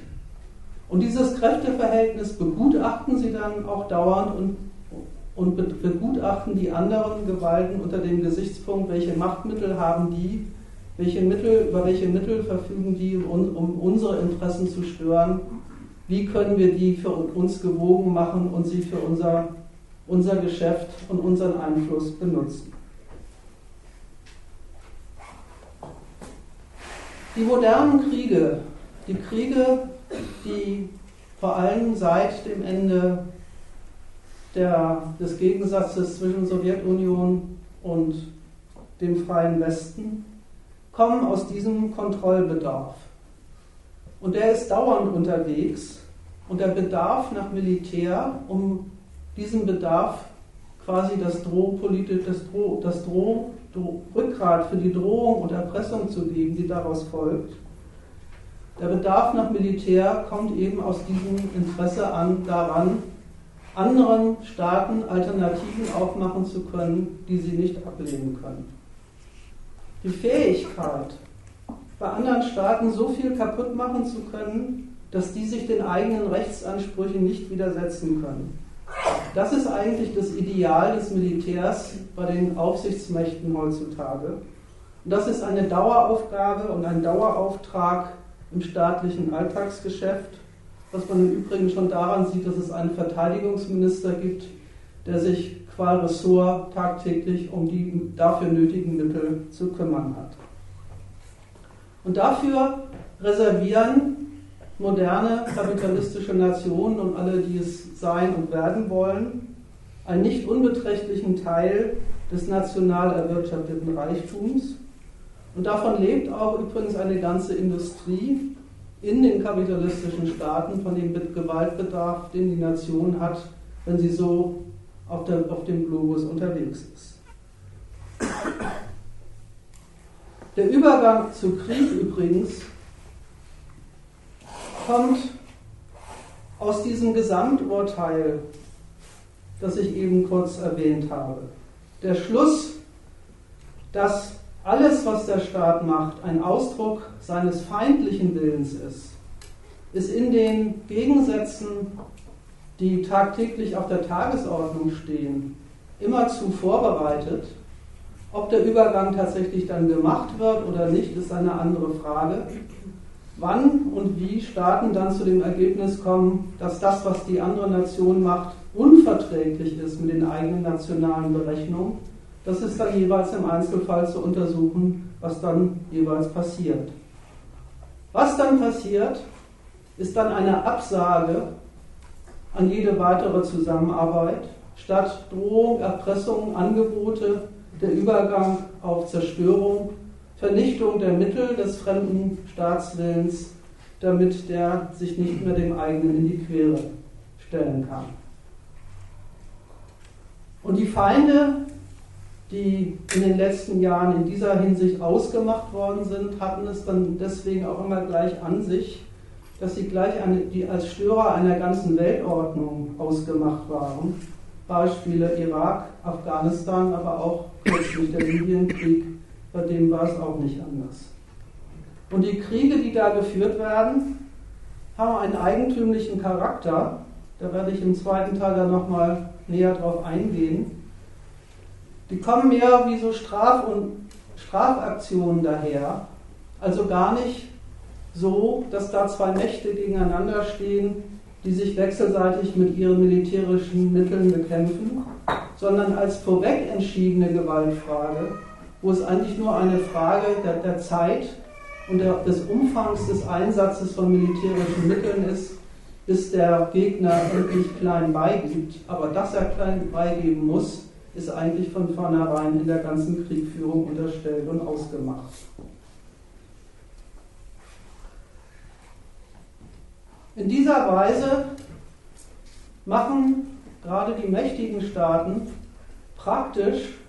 Und dieses Kräfteverhältnis begutachten sie dann auch dauernd und, und begutachten die anderen Gewalten unter dem Gesichtspunkt, welche Machtmittel haben die, welche Mittel, über welche Mittel verfügen die, um, um unsere Interessen zu stören, wie können wir die für uns gewogen machen und sie für unser unser Geschäft und unseren Einfluss benutzen. Die modernen Kriege, die Kriege, die vor allem seit dem Ende der, des Gegensatzes zwischen Sowjetunion und dem freien Westen, kommen aus diesem Kontrollbedarf. Und der ist dauernd unterwegs und der Bedarf nach Militär, um diesem Bedarf quasi das Drohpolitik, das, Droh, das Droh, Droh, Rückgrat für die Drohung und Erpressung zu geben, die daraus folgt. Der Bedarf nach Militär kommt eben aus diesem Interesse an, daran, anderen Staaten Alternativen aufmachen zu können, die sie nicht ablehnen können. Die Fähigkeit, bei anderen Staaten so viel kaputt machen zu können, dass die sich den eigenen Rechtsansprüchen nicht widersetzen können. Das ist eigentlich das Ideal des Militärs bei den Aufsichtsmächten heutzutage. Und das ist eine Daueraufgabe und ein Dauerauftrag im staatlichen Alltagsgeschäft, was man im Übrigen schon daran sieht, dass es einen Verteidigungsminister gibt, der sich qua Ressort tagtäglich um die dafür nötigen Mittel zu kümmern hat. Und dafür reservieren moderne kapitalistische Nationen und alle, die es sein und werden wollen, einen nicht unbeträchtlichen Teil des national erwirtschafteten Reichtums. Und davon lebt auch übrigens eine ganze Industrie in den kapitalistischen Staaten von dem Gewaltbedarf, den die Nation hat, wenn sie so auf, der, auf dem Globus unterwegs ist. Der Übergang zu Krieg übrigens kommt aus diesem Gesamturteil, das ich eben kurz erwähnt habe. Der Schluss, dass alles, was der Staat macht, ein Ausdruck seines feindlichen Willens ist, ist in den Gegensätzen, die tagtäglich auf der Tagesordnung stehen, immer zu vorbereitet. Ob der Übergang tatsächlich dann gemacht wird oder nicht, ist eine andere Frage. Wann und wie Staaten dann zu dem Ergebnis kommen, dass das, was die andere Nation macht, unverträglich ist mit den eigenen nationalen Berechnungen, das ist dann jeweils im Einzelfall zu untersuchen, was dann jeweils passiert. Was dann passiert, ist dann eine Absage an jede weitere Zusammenarbeit, statt Drohung, Erpressung, Angebote, der Übergang auf Zerstörung, Vernichtung der Mittel des fremden Staatswillens, damit der sich nicht mehr dem eigenen in die Quere stellen kann. Und die Feinde die in den letzten Jahren in dieser Hinsicht ausgemacht worden sind, hatten es dann deswegen auch immer gleich an sich, dass sie gleich eine, die als Störer einer ganzen Weltordnung ausgemacht waren. Beispiele Irak, Afghanistan, aber auch kürzlich der Libyenkrieg, bei dem war es auch nicht anders. Und die Kriege, die da geführt werden, haben einen eigentümlichen Charakter. Da werde ich im zweiten Teil dann nochmal näher drauf eingehen. Die kommen mehr wie so Straf- und Strafaktionen daher, also gar nicht so, dass da zwei Mächte gegeneinander stehen, die sich wechselseitig mit ihren militärischen Mitteln bekämpfen, sondern als vorweg entschiedene Gewaltfrage, wo es eigentlich nur eine Frage der, der Zeit und der, des Umfangs des Einsatzes von militärischen Mitteln ist, bis der Gegner endlich klein beigibt. Aber dass er klein beigeben muss, ist eigentlich von vornherein in der ganzen Kriegführung unterstellt und ausgemacht. In dieser Weise machen gerade die mächtigen Staaten praktisch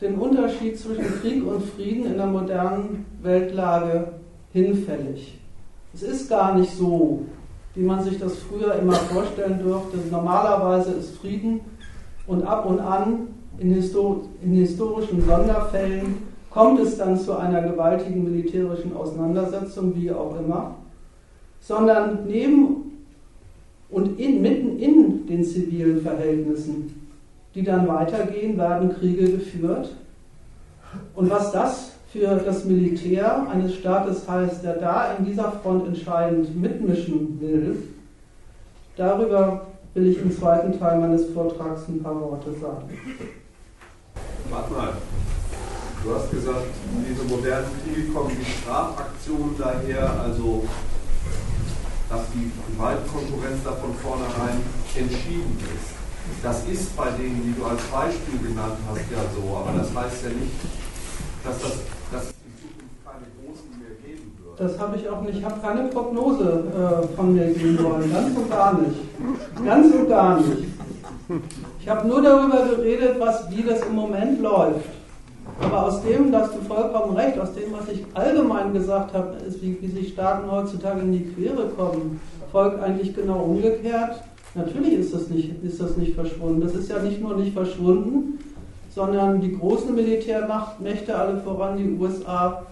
den Unterschied zwischen Krieg und Frieden in der modernen Weltlage hinfällig. Es ist gar nicht so, wie man sich das früher immer vorstellen durfte. Normalerweise ist Frieden und ab und an in, Histor in historischen Sonderfällen kommt es dann zu einer gewaltigen militärischen Auseinandersetzung, wie auch immer, sondern neben und in, mitten in den zivilen Verhältnissen, die dann weitergehen, werden Kriege geführt. Und was das für das Militär eines Staates heißt, der da in dieser Front entscheidend mitmischen will, darüber will ich im zweiten Teil meines Vortrags ein paar Worte sagen. Warte mal. Du hast gesagt, diese modernen Kriege kommen die Strafaktionen daher, also dass die Gewaltkonkurrenz da von vornherein entschieden ist. Das ist bei denen, die du als Beispiel genannt hast, ja so, aber das heißt ja nicht, dass das dass das habe ich auch nicht. Ich habe keine Prognose äh, von mir geben wollen. Ganz und gar nicht. Ganz und gar nicht. Ich habe nur darüber geredet, was, wie das im Moment läuft. Aber aus dem, da hast du vollkommen recht, aus dem, was ich allgemein gesagt habe, ist, wie, wie sich Staaten heutzutage in die Quere kommen, folgt eigentlich genau umgekehrt. Natürlich ist das, nicht, ist das nicht verschwunden. Das ist ja nicht nur nicht verschwunden, sondern die großen Militärmächte, alle voran die USA,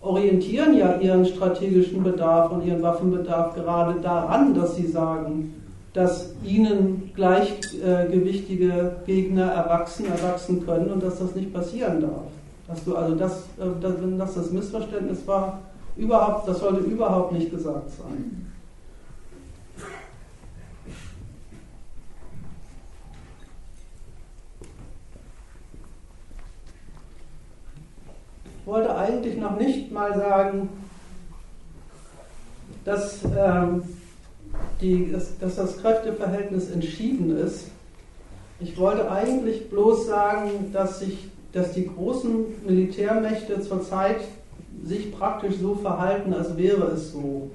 orientieren ja ihren strategischen Bedarf und ihren Waffenbedarf gerade daran, dass sie sagen, dass ihnen gleichgewichtige Gegner erwachsen, erwachsen können und dass das nicht passieren darf. Dass du also das, äh, dass das Missverständnis war, überhaupt, das sollte überhaupt nicht gesagt sein. Wollte eigentlich noch nicht mal sagen, dass, ähm, die, dass, das Kräfteverhältnis entschieden ist. Ich wollte eigentlich bloß sagen, dass, sich, dass die großen Militärmächte zurzeit sich praktisch so verhalten, als wäre es so.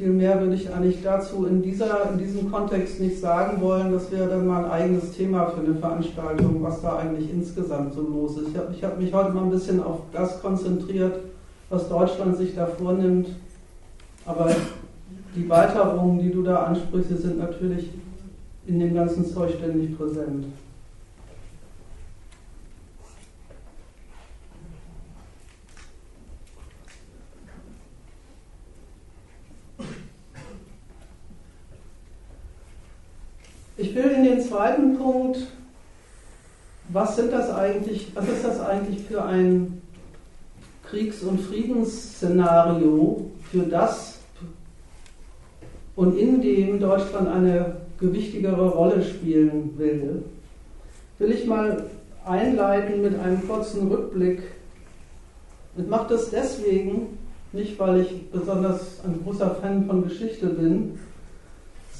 Viel mehr würde ich eigentlich dazu in, dieser, in diesem Kontext nicht sagen wollen. Das wäre dann mal ein eigenes Thema für eine Veranstaltung, was da eigentlich insgesamt so los ist. Ich habe hab mich heute mal ein bisschen auf das konzentriert, was Deutschland sich da vornimmt. Aber die Weiterungen, die du da ansprichst, sind natürlich in dem ganzen Zeug ständig präsent. Ich will in den zweiten Punkt, was sind das eigentlich, was ist das eigentlich für ein Kriegs- und Friedensszenario, für das und in dem Deutschland eine gewichtigere Rolle spielen will, will ich mal einleiten mit einem kurzen Rückblick. Ich mache das deswegen, nicht weil ich besonders ein großer Fan von Geschichte bin,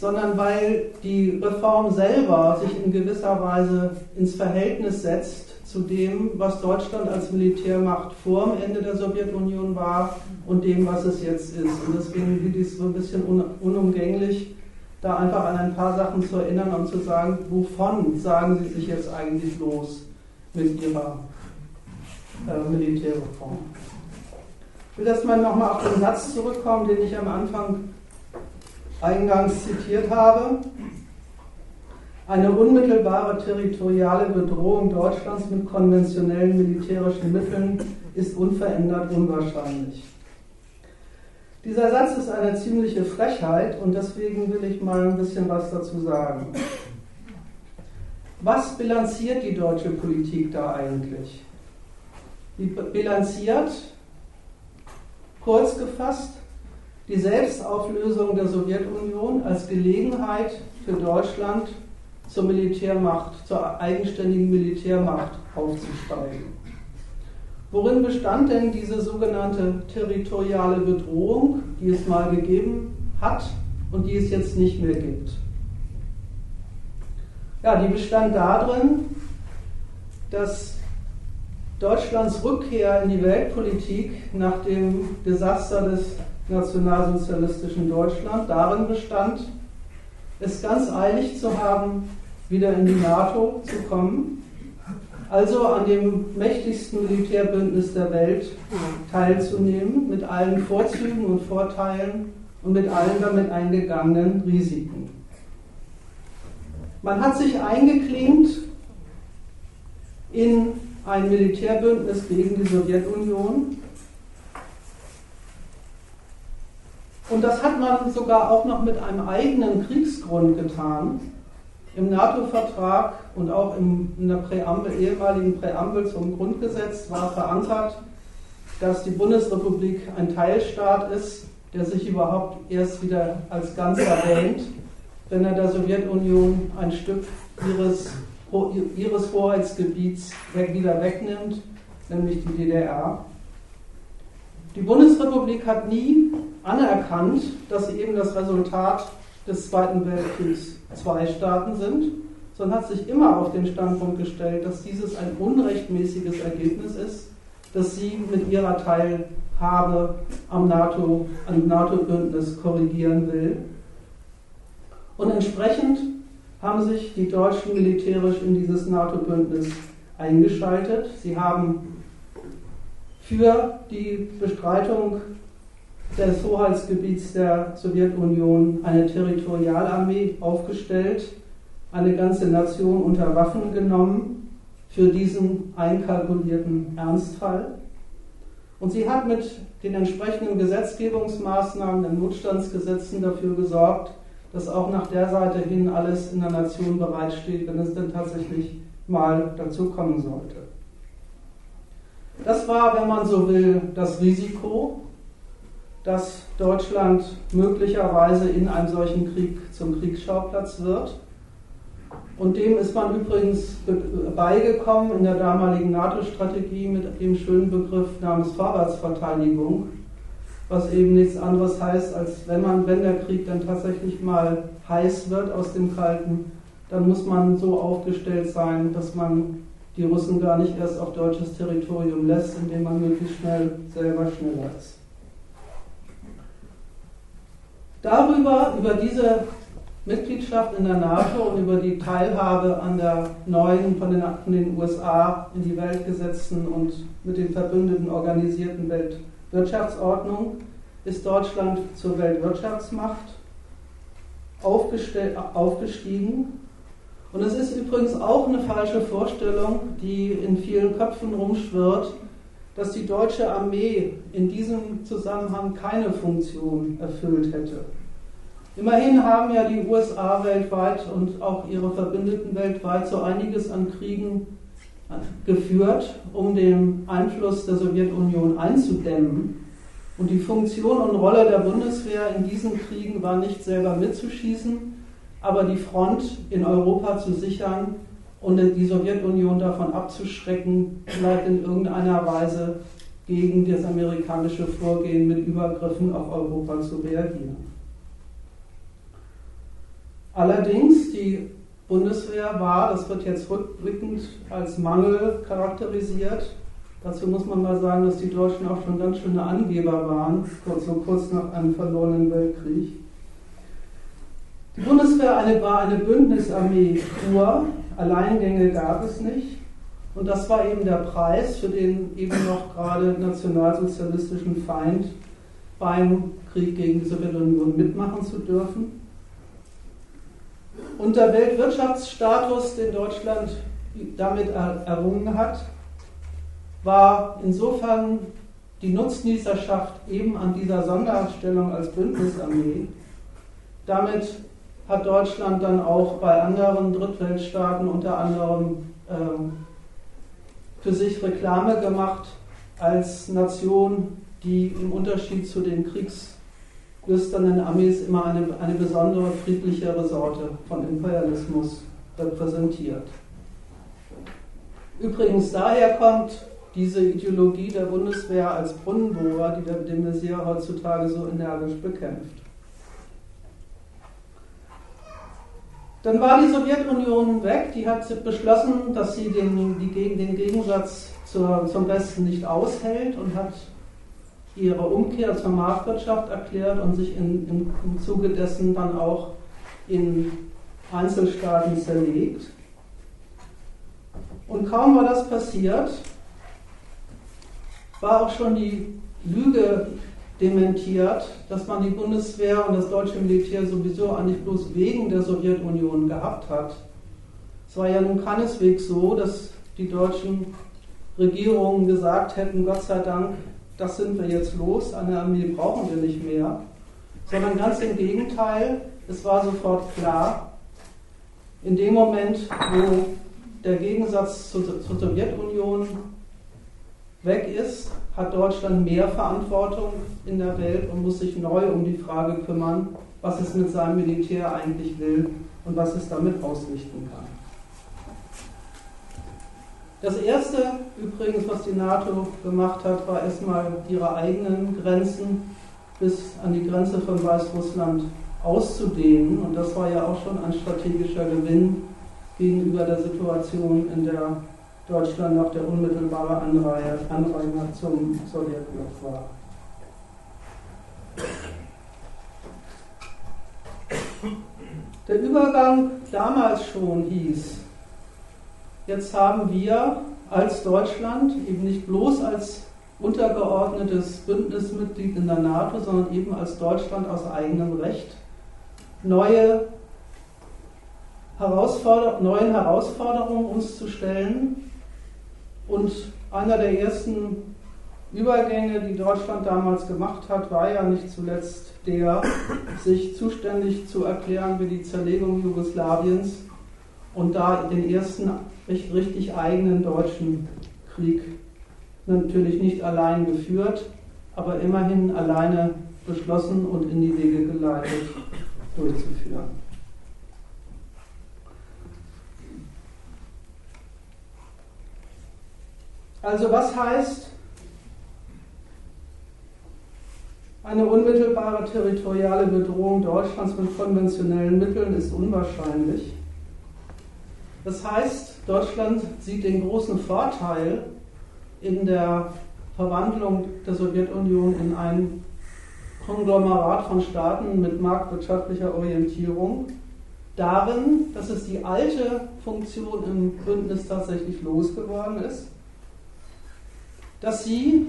sondern weil die Reform selber sich in gewisser Weise ins Verhältnis setzt zu dem, was Deutschland als Militärmacht vor dem Ende der Sowjetunion war und dem, was es jetzt ist. Und deswegen finde ich es so ein bisschen unumgänglich, da einfach an ein paar Sachen zu erinnern und zu sagen, wovon sagen Sie sich jetzt eigentlich los mit Ihrer äh, Militärreform. Ich will erstmal nochmal auf den Satz zurückkommen, den ich am Anfang eingangs zitiert habe. Eine unmittelbare territoriale Bedrohung Deutschlands mit konventionellen militärischen Mitteln ist unverändert unwahrscheinlich. Dieser Satz ist eine ziemliche Frechheit und deswegen will ich mal ein bisschen was dazu sagen. Was bilanziert die deutsche Politik da eigentlich? Die bilanziert, kurz gefasst, die Selbstauflösung der Sowjetunion als Gelegenheit für Deutschland zur Militärmacht, zur eigenständigen Militärmacht aufzusteigen. Worin bestand denn diese sogenannte territoriale Bedrohung, die es mal gegeben hat und die es jetzt nicht mehr gibt? Ja, die bestand darin, dass Deutschlands Rückkehr in die Weltpolitik nach dem Desaster des nationalsozialistischen Deutschland darin bestand, es ganz eilig zu haben, wieder in die NATO zu kommen, also an dem mächtigsten Militärbündnis der Welt teilzunehmen, mit allen Vorzügen und Vorteilen und mit allen damit eingegangenen Risiken. Man hat sich eingeklinkt in ein Militärbündnis gegen die Sowjetunion Und das hat man sogar auch noch mit einem eigenen Kriegsgrund getan. Im NATO-Vertrag und auch in der Präambel, ehemaligen Präambel zum Grundgesetz war verankert, dass die Bundesrepublik ein Teilstaat ist, der sich überhaupt erst wieder als Ganzer wähnt, wenn er der Sowjetunion ein Stück ihres, ihres Hoheitsgebiets wieder wegnimmt, nämlich die DDR. Die Bundesrepublik hat nie anerkannt, dass sie eben das Resultat des Zweiten Weltkriegs zwei Staaten sind, sondern hat sich immer auf den Standpunkt gestellt, dass dieses ein unrechtmäßiges Ergebnis ist, dass sie mit ihrer Teilhabe am NATO, am NATO-Bündnis korrigieren will. Und entsprechend haben sich die Deutschen militärisch in dieses NATO-Bündnis eingeschaltet. Sie haben für die Bestreitung des Hoheitsgebiets der Sowjetunion eine Territorialarmee aufgestellt, eine ganze Nation unter Waffen genommen für diesen einkalkulierten Ernstfall. Und sie hat mit den entsprechenden Gesetzgebungsmaßnahmen, den Notstandsgesetzen dafür gesorgt, dass auch nach der Seite hin alles in der Nation bereitsteht, wenn es denn tatsächlich mal dazu kommen sollte. Das war, wenn man so will, das Risiko, dass Deutschland möglicherweise in einem solchen Krieg zum Kriegsschauplatz wird. Und dem ist man übrigens beigekommen in der damaligen NATO-Strategie mit dem schönen Begriff namens Vorwärtsverteidigung, was eben nichts anderes heißt, als wenn man, wenn der Krieg dann tatsächlich mal heiß wird aus dem Kalten, dann muss man so aufgestellt sein, dass man die Russen gar nicht erst auf deutsches Territorium lässt, indem man möglichst schnell selber schneller ist. Darüber, über diese Mitgliedschaft in der NATO und über die Teilhabe an der neuen, von den, von den USA in die Welt gesetzten und mit den Verbündeten organisierten Weltwirtschaftsordnung ist Deutschland zur Weltwirtschaftsmacht aufgestiegen. Und es ist übrigens auch eine falsche Vorstellung, die in vielen Köpfen rumschwirrt, dass die deutsche Armee in diesem Zusammenhang keine Funktion erfüllt hätte. Immerhin haben ja die USA weltweit und auch ihre Verbündeten weltweit so einiges an Kriegen geführt, um den Einfluss der Sowjetunion einzudämmen. Und die Funktion und Rolle der Bundeswehr in diesen Kriegen war nicht selber mitzuschießen, aber die Front in Europa zu sichern und die Sowjetunion davon abzuschrecken, vielleicht in irgendeiner Weise gegen das amerikanische Vorgehen mit Übergriffen auf Europa zu reagieren. Allerdings, die Bundeswehr war, das wird jetzt rückblickend als Mangel charakterisiert. Dazu muss man mal sagen, dass die Deutschen auch schon ganz schöne Angeber waren, so kurz nach einem verlorenen Weltkrieg. Die Bundeswehr eine, war eine Bündnisarmee pur, Alleingänge gab es nicht. Und das war eben der Preis für den eben noch gerade nationalsozialistischen Feind beim Krieg gegen die Sowjetunion mitmachen zu dürfen. Und der Weltwirtschaftsstatus, den Deutschland damit errungen hat, war insofern die Nutznießerschaft eben an dieser Sonderstellung als Bündnisarmee. Damit hat Deutschland dann auch bei anderen Drittweltstaaten unter anderem ähm, für sich Reklame gemacht als Nation, die im Unterschied zu den kriegslüsternen Amis immer eine, eine besondere friedlichere Sorte von Imperialismus repräsentiert. Übrigens daher kommt diese Ideologie der Bundeswehr als Brunnenbohrer, die der de heutzutage so energisch bekämpft. Dann war die Sowjetunion weg, die hat beschlossen, dass sie den, die, den Gegensatz zur, zum Westen nicht aushält und hat ihre Umkehr zur Marktwirtschaft erklärt und sich in, im, im Zuge dessen dann auch in Einzelstaaten zerlegt. Und kaum war das passiert, war auch schon die Lüge dementiert, dass man die Bundeswehr und das deutsche Militär sowieso eigentlich bloß wegen der Sowjetunion gehabt hat. Es war ja nun keineswegs so, dass die deutschen Regierungen gesagt hätten, Gott sei Dank, das sind wir jetzt los, eine Armee brauchen wir nicht mehr, sondern ganz im Gegenteil, es war sofort klar, in dem Moment, wo der Gegensatz zur, zur Sowjetunion weg ist, hat Deutschland mehr Verantwortung in der Welt und muss sich neu um die Frage kümmern, was es mit seinem Militär eigentlich will und was es damit ausrichten kann. Das erste übrigens, was die NATO gemacht hat, war erstmal ihre eigenen Grenzen bis an die Grenze von Weißrussland auszudehnen. Und das war ja auch schon ein strategischer Gewinn gegenüber der Situation, in der Deutschland noch der unmittelbare Anreiher zum Sowjetblock war. Der Übergang damals schon hieß, jetzt haben wir als Deutschland eben nicht bloß als untergeordnetes Bündnismitglied in der NATO, sondern eben als Deutschland aus eigenem Recht neue Herausforder neuen Herausforderungen uns zu stellen, und einer der ersten Übergänge, die Deutschland damals gemacht hat, war ja nicht zuletzt der, sich zuständig zu erklären für die Zerlegung Jugoslawiens und da den ersten richtig eigenen deutschen Krieg natürlich nicht allein geführt, aber immerhin alleine beschlossen und in die Wege geleitet durchzuführen. Also was heißt eine unmittelbare territoriale Bedrohung Deutschlands mit konventionellen Mitteln ist unwahrscheinlich. Das heißt, Deutschland sieht den großen Vorteil in der Verwandlung der Sowjetunion in ein Konglomerat von Staaten mit marktwirtschaftlicher Orientierung darin, dass es die alte Funktion im Bündnis tatsächlich losgeworden ist, dass sie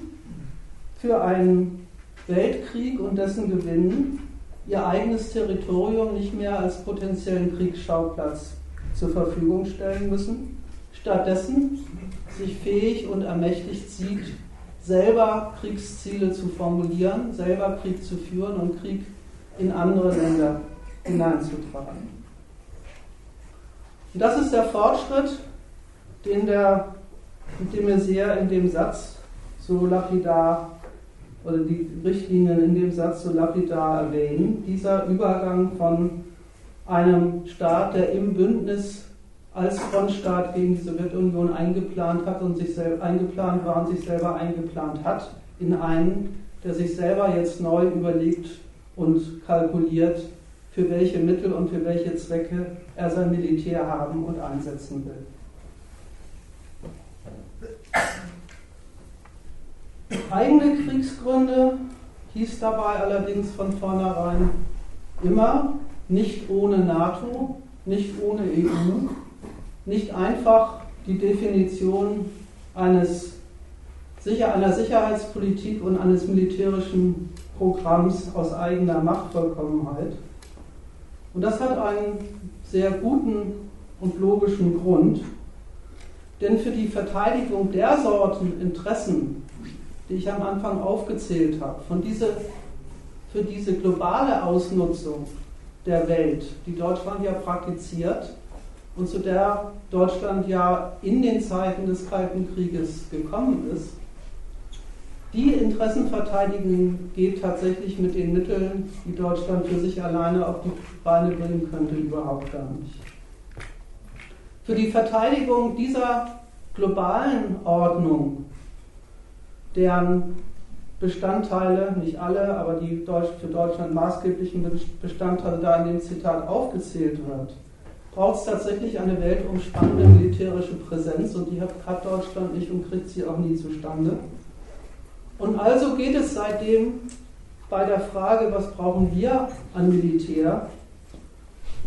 für einen Weltkrieg und dessen Gewinn ihr eigenes Territorium nicht mehr als potenziellen Kriegsschauplatz zur Verfügung stellen müssen, stattdessen sich fähig und ermächtigt sieht, selber Kriegsziele zu formulieren, selber Krieg zu führen und Krieg in andere Länder hineinzutragen. Und das ist der Fortschritt, den der de Maizière in dem Satz so lapidar oder die Richtlinien in dem Satz so lapidar erwähnen. Dieser Übergang von einem Staat, der im Bündnis als Frontstaat gegen die Sowjetunion eingeplant hat und sich selber eingeplant war und sich selber eingeplant hat, in einen, der sich selber jetzt neu überlegt und kalkuliert, für welche Mittel und für welche Zwecke er sein Militär haben und einsetzen will. Eigene Kriegsgründe hieß dabei allerdings von vornherein immer nicht ohne NATO, nicht ohne EU, nicht einfach die Definition eines, einer Sicherheitspolitik und eines militärischen Programms aus eigener Machtvollkommenheit. Und das hat einen sehr guten und logischen Grund, denn für die Verteidigung der Sorten Interessen, die ich am Anfang aufgezählt habe, von diese, für diese globale Ausnutzung der Welt, die Deutschland ja praktiziert, und zu der Deutschland ja in den Zeiten des Kalten Krieges gekommen ist, die Interessenverteidigung geht tatsächlich mit den Mitteln, die Deutschland für sich alleine auf die Beine bringen könnte, überhaupt gar nicht. Für die Verteidigung dieser globalen Ordnung, deren Bestandteile, nicht alle, aber die für Deutschland maßgeblichen Bestandteile da in dem Zitat aufgezählt wird, braucht es tatsächlich eine weltumspannende militärische Präsenz und die hat, Deutschland nicht und kriegt sie auch nie zustande. Und also geht es seitdem bei der Frage, was brauchen wir an Militär,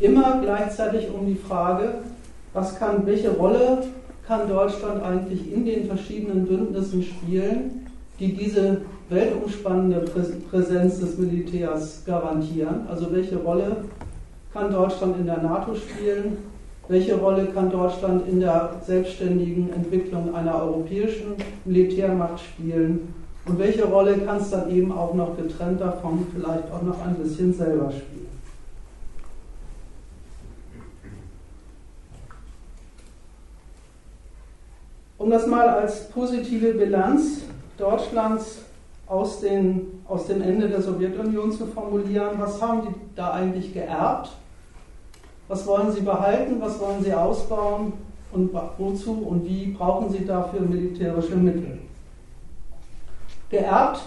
immer gleichzeitig um die Frage, was kann, welche Rolle kann Deutschland eigentlich in den verschiedenen Bündnissen spielen, die diese weltumspannende Präsenz des Militärs garantieren. Also welche Rolle kann Deutschland in der NATO spielen? Welche Rolle kann Deutschland in der selbstständigen Entwicklung einer europäischen Militärmacht spielen? Und welche Rolle kann es dann eben auch noch getrennt davon vielleicht auch noch ein bisschen selber spielen? Um das mal als positive Bilanz Deutschlands aus, den, aus dem Ende der Sowjetunion zu formulieren, was haben die da eigentlich geerbt? Was wollen sie behalten? Was wollen sie ausbauen? Und wozu und wie brauchen sie dafür militärische Mittel? Geerbt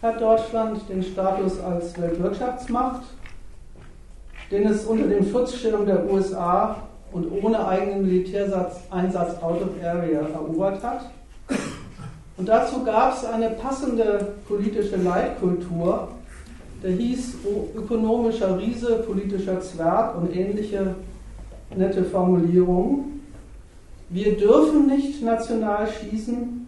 hat Deutschland den Status als Weltwirtschaftsmacht, den es unter dem Schutzschirm der USA und ohne eigenen Militäreinsatz out of area erobert hat. Und dazu gab es eine passende politische Leitkultur, der hieß ökonomischer Riese, politischer Zwerg und ähnliche nette Formulierungen. Wir dürfen nicht national schießen,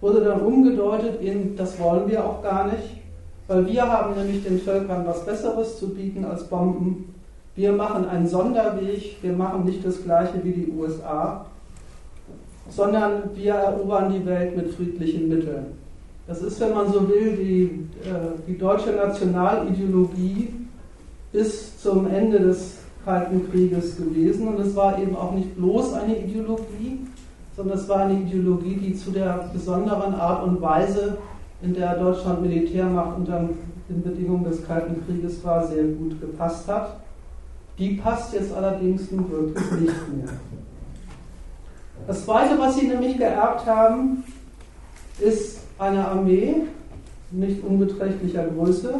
wurde dann umgedeutet in, das wollen wir auch gar nicht, weil wir haben nämlich den Völkern was Besseres zu bieten als Bomben. Wir machen einen Sonderweg, wir machen nicht das gleiche wie die USA, sondern wir erobern die Welt mit friedlichen Mitteln. Das ist, wenn man so will, die, äh, die deutsche Nationalideologie bis zum Ende des Kalten Krieges gewesen. Und es war eben auch nicht bloß eine Ideologie, sondern es war eine Ideologie, die zu der besonderen Art und Weise, in der Deutschland Militärmacht unter den Bedingungen des Kalten Krieges war, sehr gut gepasst hat. Die passt jetzt allerdings nun wirklich nicht mehr. Das Zweite, was sie nämlich geerbt haben, ist eine Armee nicht unbeträchtlicher Größe,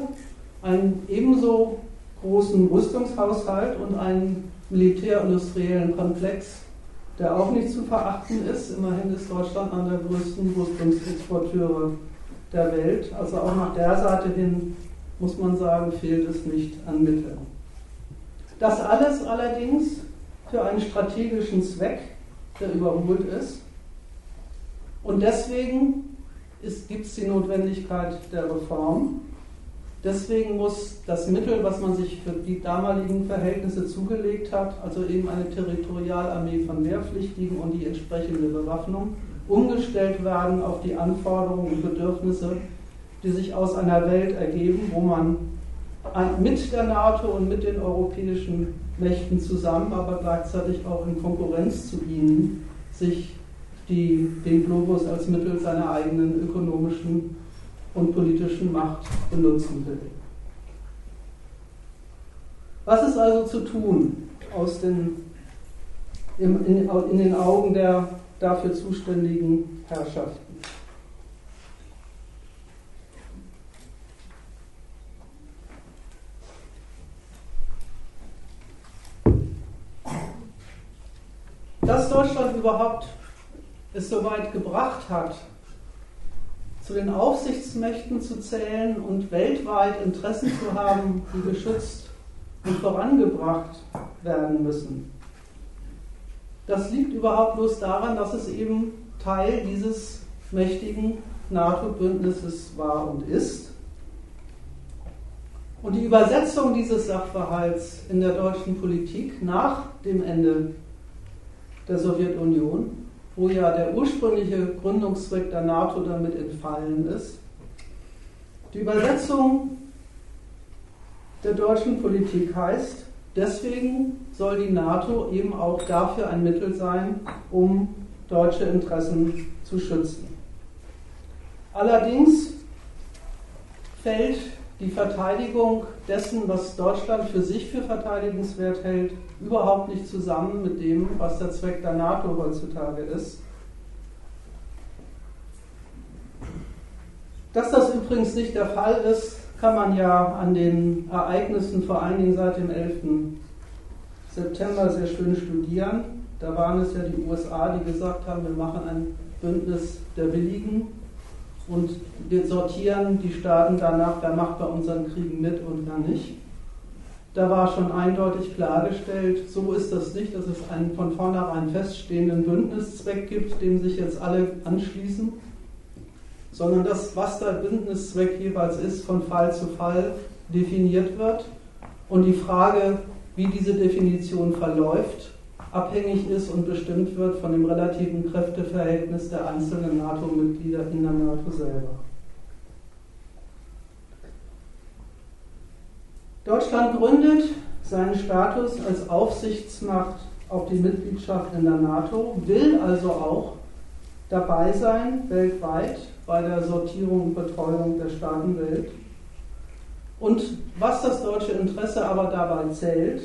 einen ebenso großen Rüstungshaushalt und einen militärindustriellen Komplex, der auch nicht zu verachten ist. Immerhin ist Deutschland einer der größten Rüstungsexporteure der Welt. Also auch nach der Seite hin muss man sagen, fehlt es nicht an Mitteln. Das alles allerdings für einen strategischen Zweck, der überholt ist. Und deswegen gibt es die Notwendigkeit der Reform. Deswegen muss das Mittel, was man sich für die damaligen Verhältnisse zugelegt hat, also eben eine Territorialarmee von Wehrpflichtigen und die entsprechende Bewaffnung, umgestellt werden auf die Anforderungen und Bedürfnisse, die sich aus einer Welt ergeben, wo man mit der NATO und mit den europäischen Mächten zusammen, aber gleichzeitig auch in Konkurrenz zu ihnen, sich die, den Globus als Mittel seiner eigenen ökonomischen und politischen Macht benutzen will. Was ist also zu tun aus den, in, in, den Augen der dafür zuständigen Herrschaften? Dass Deutschland überhaupt es so weit gebracht hat, zu den Aufsichtsmächten zu zählen und weltweit Interessen zu haben, die geschützt und vorangebracht werden müssen. Das liegt überhaupt bloß daran, dass es eben Teil dieses mächtigen NATO-Bündnisses war und ist. Und die Übersetzung dieses Sachverhalts in der deutschen Politik nach dem Ende der Sowjetunion wo ja der ursprüngliche Gründungszweck der NATO damit entfallen ist. Die Übersetzung der deutschen Politik heißt, deswegen soll die NATO eben auch dafür ein Mittel sein, um deutsche Interessen zu schützen. Allerdings fällt die Verteidigung dessen, was Deutschland für sich für verteidigenswert hält, überhaupt nicht zusammen mit dem, was der Zweck der NATO heutzutage ist. Dass das übrigens nicht der Fall ist, kann man ja an den Ereignissen vor allen Dingen seit dem 11. September sehr schön studieren. Da waren es ja die USA, die gesagt haben, wir machen ein Bündnis der Willigen und wir sortieren die Staaten danach, wer macht bei unseren Kriegen mit und wer nicht. Da war schon eindeutig klargestellt, so ist das nicht, dass es einen von vornherein feststehenden Bündniszweck gibt, dem sich jetzt alle anschließen, sondern das, was der Bündniszweck jeweils ist, von Fall zu Fall definiert wird und die Frage, wie diese Definition verläuft, abhängig ist und bestimmt wird von dem relativen Kräfteverhältnis der einzelnen NATO-Mitglieder in der NATO selber. Deutschland gründet seinen Status als Aufsichtsmacht auf die Mitgliedschaft in der NATO, will also auch dabei sein weltweit bei der Sortierung und Betreuung der Staatenwelt. Und was das deutsche Interesse aber dabei zählt,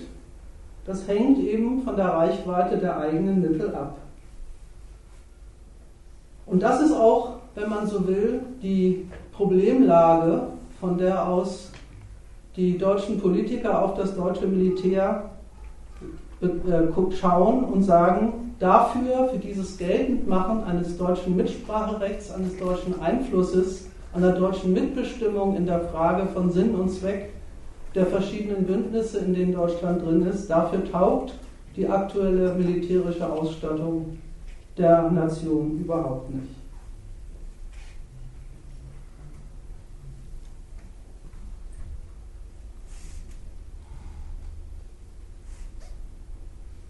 das hängt eben von der Reichweite der eigenen Mittel ab. Und das ist auch, wenn man so will, die Problemlage, von der aus die deutschen Politiker auf das deutsche Militär äh, schauen und sagen, dafür, für dieses Geltendmachen eines deutschen Mitspracherechts, eines deutschen Einflusses, einer deutschen Mitbestimmung in der Frage von Sinn und Zweck der verschiedenen Bündnisse, in denen Deutschland drin ist. Dafür taugt die aktuelle militärische Ausstattung der Nation überhaupt nicht.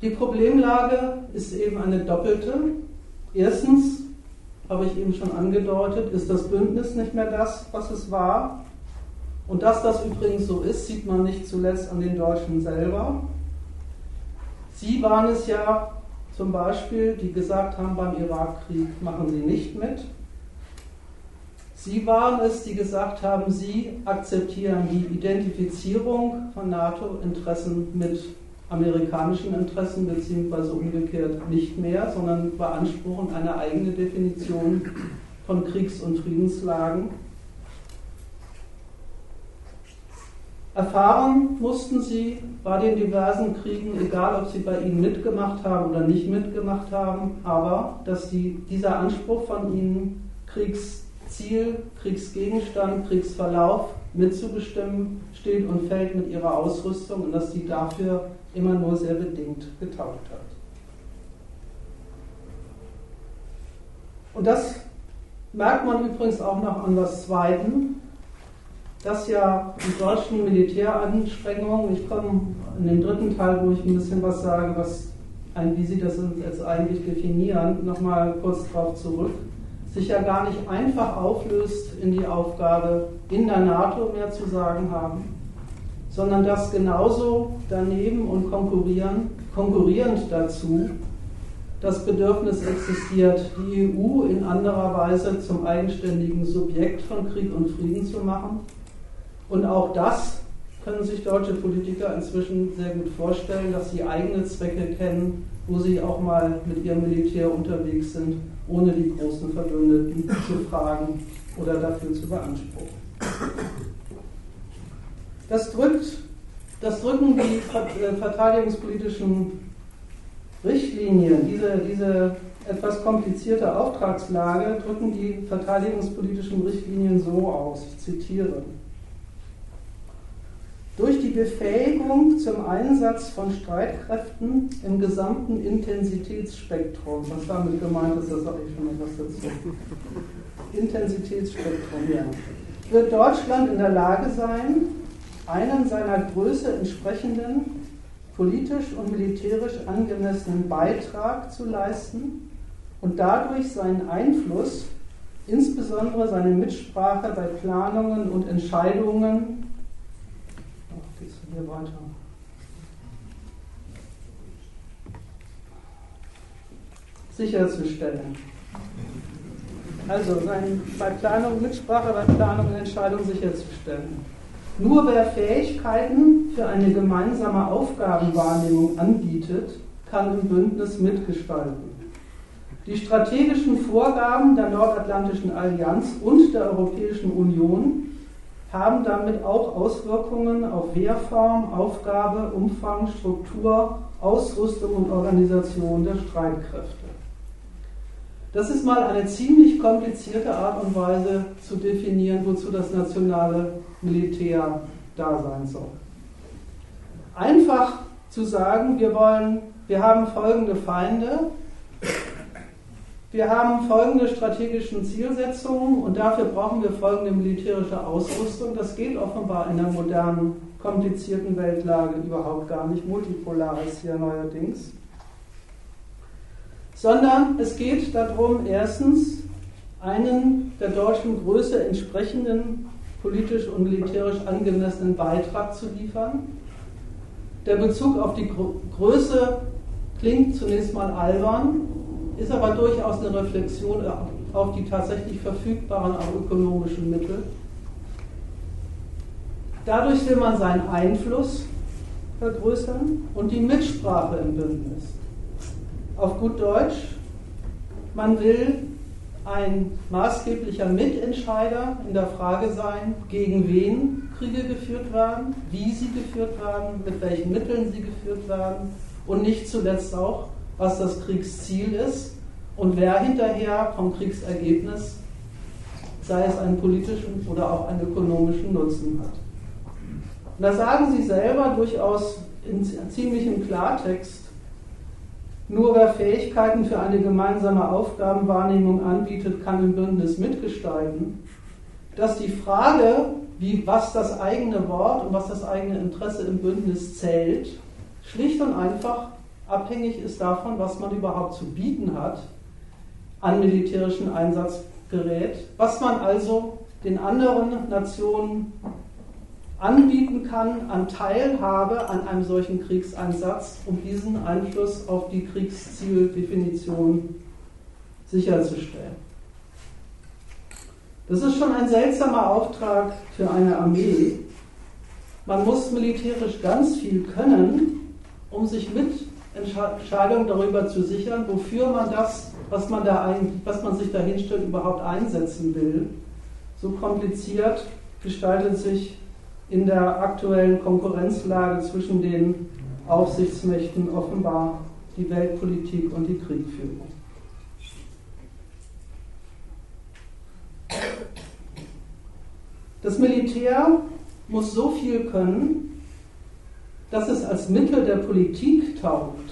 Die Problemlage ist eben eine doppelte. Erstens, habe ich eben schon angedeutet, ist das Bündnis nicht mehr das, was es war. Und dass das übrigens so ist, sieht man nicht zuletzt an den Deutschen selber. Sie waren es ja zum Beispiel, die gesagt haben, beim Irakkrieg machen Sie nicht mit. Sie waren es, die gesagt haben, Sie akzeptieren die Identifizierung von NATO-Interessen mit amerikanischen Interessen beziehungsweise umgekehrt nicht mehr, sondern beanspruchen eine eigene Definition von Kriegs- und Friedenslagen Erfahren mussten sie bei den diversen Kriegen, egal ob sie bei ihnen mitgemacht haben oder nicht mitgemacht haben, aber dass die, dieser Anspruch von ihnen, Kriegsziel, Kriegsgegenstand, Kriegsverlauf mitzubestimmen steht und fällt mit ihrer Ausrüstung und dass sie dafür immer nur sehr bedingt getaugt hat. Und das merkt man übrigens auch noch an was Zweiten, dass ja die deutschen Militäranstrengungen, ich komme in den dritten Teil, wo ich ein bisschen was sage, was, wie Sie das jetzt eigentlich definieren, nochmal kurz darauf zurück, sich ja gar nicht einfach auflöst in die Aufgabe, in der NATO mehr zu sagen haben, sondern dass genauso daneben und konkurrieren, konkurrierend dazu das Bedürfnis existiert, die EU in anderer Weise zum eigenständigen Subjekt von Krieg und Frieden zu machen. Und auch das können sich deutsche Politiker inzwischen sehr gut vorstellen, dass sie eigene Zwecke kennen, wo sie auch mal mit ihrem Militär unterwegs sind, ohne die großen Verbündeten zu fragen oder dafür zu beanspruchen. Das, drückt, das drücken die äh, verteidigungspolitischen Richtlinien, diese, diese etwas komplizierte Auftragslage, drücken die verteidigungspolitischen Richtlinien so aus, ich zitiere. Durch die Befähigung zum Einsatz von Streitkräften im gesamten Intensitätsspektrum, was damit gemeint ist, das sage ich schon etwas dazu. Intensitätsspektrum, ja. Wird Deutschland in der Lage sein, einen seiner Größe entsprechenden politisch und militärisch angemessenen Beitrag zu leisten und dadurch seinen Einfluss, insbesondere seine Mitsprache bei Planungen und Entscheidungen, hier weiter? sicherzustellen. Also sein, bei Planung, Mitsprache bei Planung und Entscheidung sicherzustellen. Nur wer Fähigkeiten für eine gemeinsame Aufgabenwahrnehmung anbietet, kann im Bündnis mitgestalten. Die strategischen Vorgaben der Nordatlantischen Allianz und der Europäischen Union haben damit auch Auswirkungen auf Wehrform, Aufgabe, Umfang, Struktur, Ausrüstung und Organisation der Streitkräfte. Das ist mal eine ziemlich komplizierte Art und Weise zu definieren, wozu das nationale Militär da sein soll. Einfach zu sagen, wir wollen, wir haben folgende Feinde, wir haben folgende strategischen Zielsetzungen und dafür brauchen wir folgende militärische Ausrüstung. Das geht offenbar in der modernen, komplizierten Weltlage überhaupt gar nicht. Multipolar ist hier neuerdings. Sondern es geht darum, erstens einen der deutschen Größe entsprechenden politisch und militärisch angemessenen Beitrag zu liefern. Der Bezug auf die Größe klingt zunächst mal albern, ist aber durchaus eine Reflexion auf die tatsächlich verfügbaren ökonomischen Mittel. Dadurch will man seinen Einfluss vergrößern und die Mitsprache im Bündnis. Auf gut Deutsch, man will ein maßgeblicher Mitentscheider in der Frage sein, gegen wen Kriege geführt werden, wie sie geführt werden, mit welchen Mitteln sie geführt werden und nicht zuletzt auch, was das Kriegsziel ist und wer hinterher vom Kriegsergebnis, sei es einen politischen oder auch einen ökonomischen Nutzen hat. Und da sagen Sie selber durchaus in ziemlichem Klartext, nur wer Fähigkeiten für eine gemeinsame Aufgabenwahrnehmung anbietet, kann im Bündnis mitgestalten. Dass die Frage, wie, was das eigene Wort und was das eigene Interesse im Bündnis zählt, schlicht und einfach abhängig ist davon, was man überhaupt zu bieten hat an militärischen Einsatzgerät, was man also den anderen Nationen anbieten kann an Teilhabe an einem solchen Kriegseinsatz, um diesen Einfluss auf die Kriegszieldefinition sicherzustellen. Das ist schon ein seltsamer Auftrag für eine Armee. Man muss militärisch ganz viel können, um sich mit Entscheidungen darüber zu sichern, wofür man das, was man, da ein, was man sich da hinstellt, überhaupt einsetzen will. So kompliziert gestaltet sich in der aktuellen Konkurrenzlage zwischen den Aufsichtsmächten offenbar die Weltpolitik und die Kriegführung. Das Militär muss so viel können, dass es als Mittel der Politik taugt,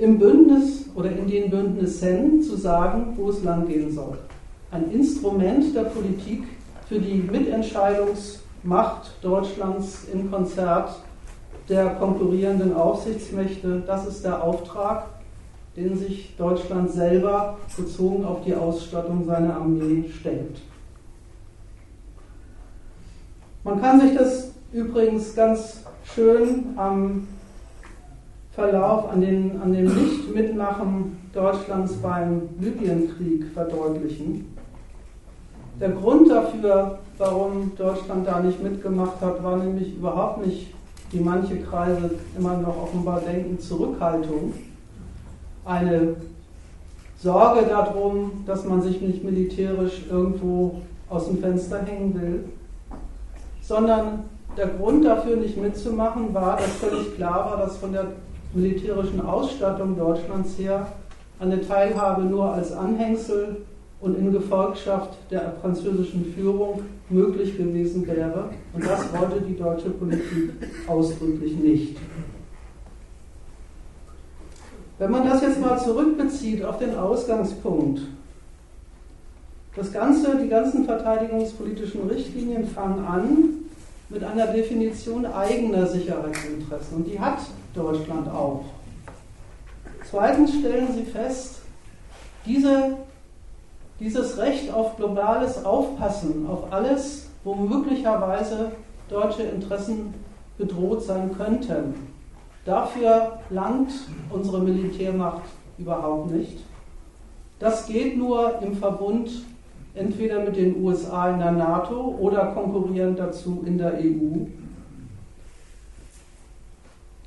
im Bündnis oder in den Bündnissen zu sagen, wo es langgehen soll. Ein Instrument der Politik für die Mitentscheidungsmacht Deutschlands im Konzert der konkurrierenden Aufsichtsmächte. Das ist der Auftrag, den sich Deutschland selber bezogen auf die Ausstattung seiner Armee stellt. Man kann sich das übrigens ganz schön am Verlauf, an, den, an dem Nicht-Mitmachen Deutschlands beim Libyenkrieg verdeutlichen. Der Grund dafür, warum Deutschland da nicht mitgemacht hat, war nämlich überhaupt nicht, wie manche Kreise immer noch offenbar denken, Zurückhaltung. Eine Sorge darum, dass man sich nicht militärisch irgendwo aus dem Fenster hängen will, sondern der Grund dafür nicht mitzumachen war, dass völlig klar war, dass von der militärischen Ausstattung Deutschlands her eine Teilhabe nur als Anhängsel und in Gefolgschaft der französischen Führung möglich gewesen wäre. Und das wollte die deutsche Politik ausdrücklich nicht. Wenn man das jetzt mal zurückbezieht auf den Ausgangspunkt, das Ganze, die ganzen verteidigungspolitischen Richtlinien fangen an mit einer Definition eigener Sicherheitsinteressen. Und die hat Deutschland auch. Zweitens stellen sie fest, diese, dieses Recht auf globales Aufpassen, auf alles, wo möglicherweise deutsche Interessen bedroht sein könnten, dafür langt unsere Militärmacht überhaupt nicht. Das geht nur im Verbund entweder mit den USA in der NATO oder konkurrierend dazu in der EU.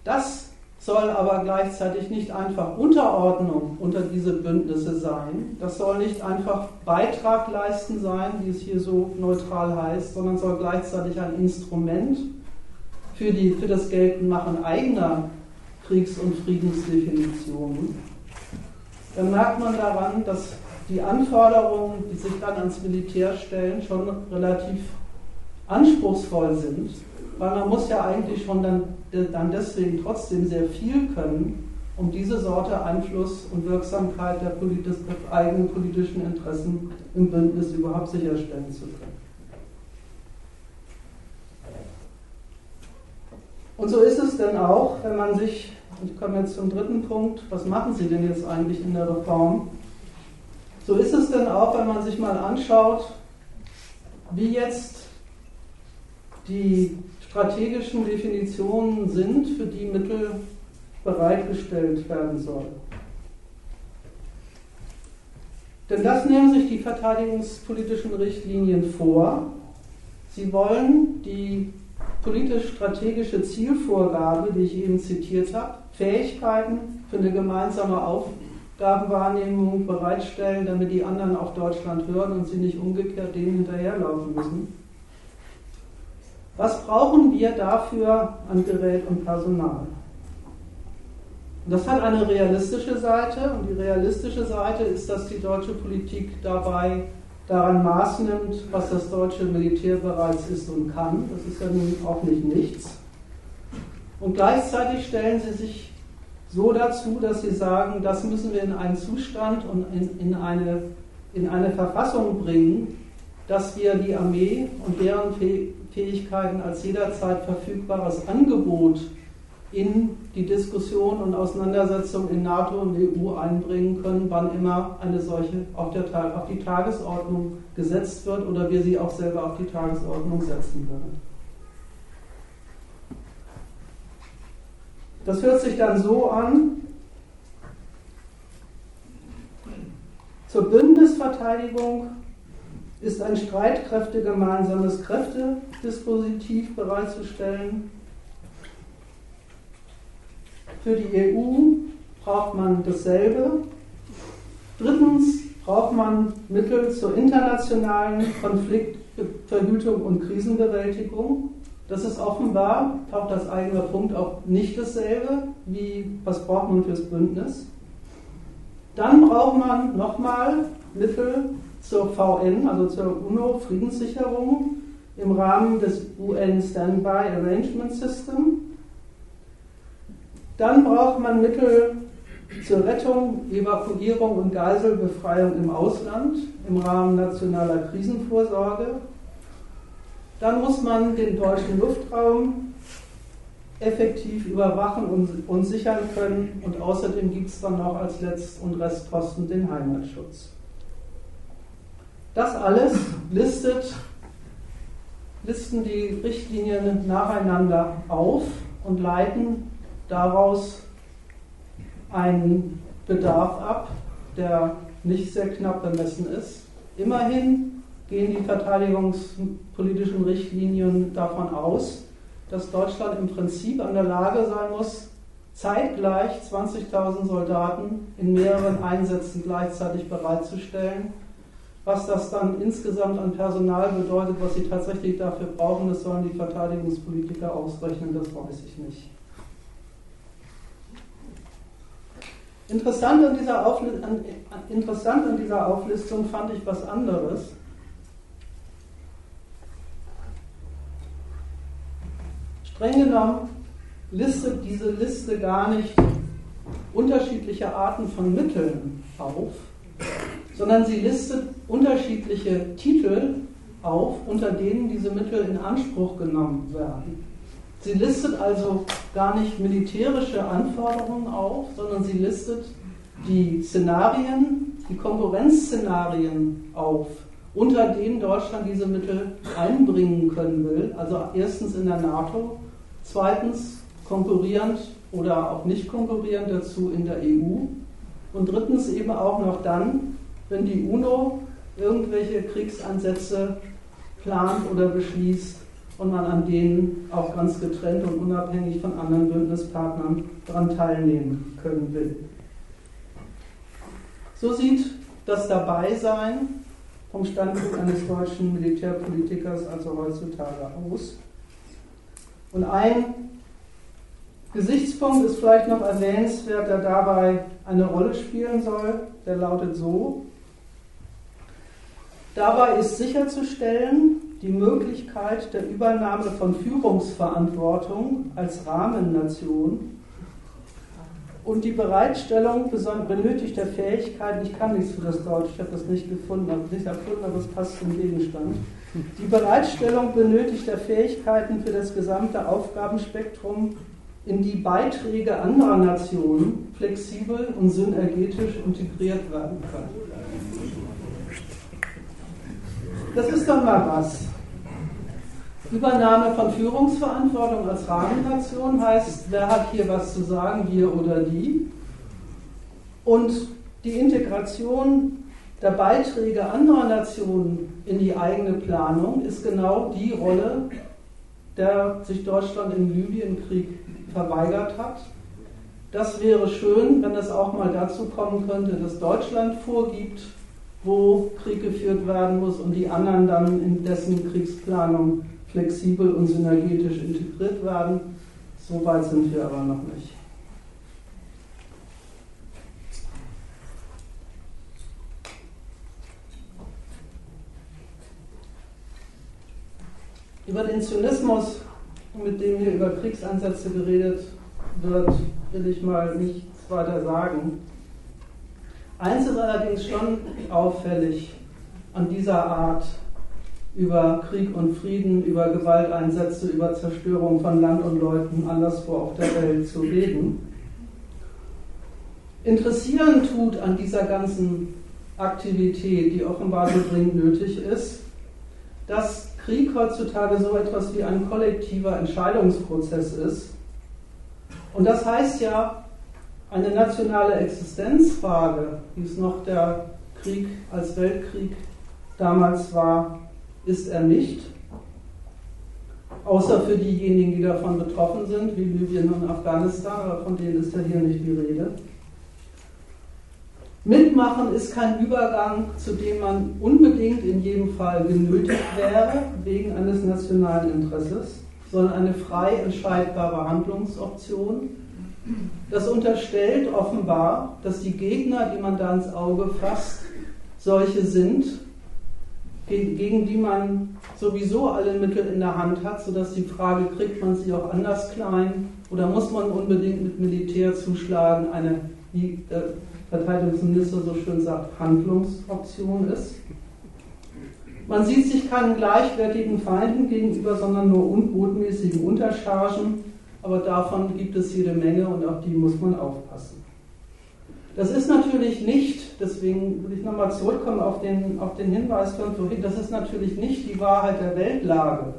Das soll aber gleichzeitig nicht einfach Unterordnung unter diese Bündnisse sein. Das soll nicht einfach Beitrag leisten sein, wie es hier so neutral heißt, sondern soll gleichzeitig ein Instrument für, die, für das Geltendmachen eigener Kriegs- und Friedensdefinitionen. Dann merkt man daran, dass die Anforderungen, die sich dann ans Militär stellen, schon relativ anspruchsvoll sind, weil man muss ja eigentlich schon dann, dann deswegen trotzdem sehr viel können, um diese Sorte Einfluss und Wirksamkeit der, Politis der eigenen politischen Interessen im Bündnis überhaupt sicherstellen zu können. Und so ist es dann auch, wenn man sich, ich komme jetzt zum dritten Punkt, was machen Sie denn jetzt eigentlich in der Reform? So ist es denn auch, wenn man sich mal anschaut, wie jetzt die strategischen Definitionen sind, für die Mittel bereitgestellt werden sollen. Denn das nehmen sich die verteidigungspolitischen Richtlinien vor. Sie wollen die politisch-strategische Zielvorgabe, die ich eben zitiert habe, Fähigkeiten für eine gemeinsame Aufgabe, Aufgabenwahrnehmung bereitstellen, damit die anderen auf Deutschland hören und sie nicht umgekehrt denen hinterherlaufen müssen. Was brauchen wir dafür an Gerät und Personal? Das hat eine realistische Seite und die realistische Seite ist, dass die deutsche Politik dabei daran Maß nimmt, was das deutsche Militär bereits ist und kann. Das ist ja nun auch nicht nichts. Und gleichzeitig stellen sie sich so dazu, dass sie sagen, das müssen wir in einen Zustand und in, in, eine, in eine Verfassung bringen, dass wir die Armee und deren Fähigkeiten als jederzeit verfügbares Angebot in die Diskussion und Auseinandersetzung in NATO und EU einbringen können, wann immer eine solche auf, der, auf die Tagesordnung gesetzt wird oder wir sie auch selber auf die Tagesordnung setzen würden. Das hört sich dann so an. Zur Bündnisverteidigung ist ein streitkräftegemeinsames Kräftedispositiv bereitzustellen. Für die EU braucht man dasselbe. Drittens braucht man Mittel zur internationalen Konfliktverhütung und Krisenbewältigung. Das ist offenbar, taucht das eigene Punkt auch nicht dasselbe, wie was braucht man fürs Bündnis. Dann braucht man nochmal Mittel zur VN, also zur UNO-Friedenssicherung im Rahmen des UN Standby Arrangement System. Dann braucht man Mittel zur Rettung, Evakuierung und Geiselbefreiung im Ausland im Rahmen nationaler Krisenvorsorge. Dann muss man den deutschen Luftraum effektiv überwachen und, sichern können. Und außerdem gibt es dann noch als Letzt- und Restposten den Heimatschutz. Das alles listet, listen die Richtlinien nacheinander auf und leiten daraus einen Bedarf ab, der nicht sehr knapp bemessen ist. Immerhin gehen die verteidigungspolitischen Richtlinien davon aus, dass Deutschland im Prinzip an der Lage sein muss, zeitgleich 20.000 Soldaten in mehreren Einsätzen gleichzeitig bereitzustellen. Was das dann insgesamt an Personal bedeutet, was sie tatsächlich dafür brauchen, das sollen die Verteidigungspolitiker ausrechnen, das weiß ich nicht. Interessant an dieser, an, interessant an dieser Auflistung fand ich was anderes. Streng genommen listet diese Liste gar nicht unterschiedliche Arten von Mitteln auf, sondern sie listet unterschiedliche Titel auf, unter denen diese Mittel in Anspruch genommen werden. Sie listet also gar nicht militärische Anforderungen auf, sondern sie listet die Szenarien, die Konkurrenzszenarien auf, unter denen Deutschland diese Mittel einbringen können will. Also erstens in der NATO, zweitens konkurrierend oder auch nicht konkurrierend dazu in der EU und drittens eben auch noch dann, wenn die UNO irgendwelche Kriegsansätze plant oder beschließt und man an denen auch ganz getrennt und unabhängig von anderen Bündnispartnern daran teilnehmen können will. So sieht das Dabeisein vom Standpunkt eines deutschen Militärpolitikers also heutzutage aus. Und ein Gesichtspunkt ist vielleicht noch erwähnenswert, der dabei eine Rolle spielen soll, der lautet so, Dabei ist sicherzustellen, die Möglichkeit der Übernahme von Führungsverantwortung als Rahmennation und die Bereitstellung benötigter Fähigkeiten, ich kann nichts für das Deutsch, ich habe das nicht gefunden, habe nicht erfunden, aber es passt zum Gegenstand. Die Bereitstellung benötigter Fähigkeiten für das gesamte Aufgabenspektrum, in die Beiträge anderer Nationen flexibel und synergetisch integriert werden können. Das ist doch mal was. Übernahme von Führungsverantwortung als Rahmennation heißt, wer hat hier was zu sagen, wir oder die. Und die Integration der Beiträge anderer Nationen in die eigene Planung ist genau die Rolle, der sich Deutschland im Libyenkrieg verweigert hat. Das wäre schön, wenn es auch mal dazu kommen könnte, dass Deutschland vorgibt, wo Krieg geführt werden muss und die anderen dann in dessen Kriegsplanung flexibel und synergetisch integriert werden. So weit sind wir aber noch nicht. Über den Zynismus, mit dem hier über Kriegsansätze geredet wird, will ich mal nichts weiter sagen. Eins ist allerdings schon auffällig an dieser Art über Krieg und Frieden, über Gewalteinsätze, über Zerstörung von Land und Leuten anderswo auf der Welt zu reden. Interessieren tut an dieser ganzen Aktivität, die offenbar so dringend nötig ist, dass Krieg heutzutage so etwas wie ein kollektiver Entscheidungsprozess ist. Und das heißt ja, eine nationale Existenzfrage, wie es noch der Krieg als Weltkrieg damals war, ist er nicht. Außer für diejenigen, die davon betroffen sind, wie Libyen und Afghanistan, aber von denen ist ja hier nicht die Rede. Mitmachen ist kein Übergang, zu dem man unbedingt in jedem Fall genötigt wäre, wegen eines nationalen Interesses, sondern eine frei entscheidbare Handlungsoption, das unterstellt offenbar, dass die Gegner, die man da ins Auge fasst, solche sind, gegen die man sowieso alle Mittel in der Hand hat, sodass die Frage, kriegt man sie auch anders klein oder muss man unbedingt mit Militär zuschlagen, eine, wie der Verteidigungsminister so schön sagt, Handlungsoption ist. Man sieht sich keinen gleichwertigen Feinden gegenüber, sondern nur unbotmäßigen Unterchargen, aber davon gibt es jede Menge und auf die muss man aufpassen. Das ist natürlich nicht, deswegen will ich nochmal zurückkommen auf den, auf den Hinweis von vorhin, das ist natürlich nicht die Wahrheit der Weltlage.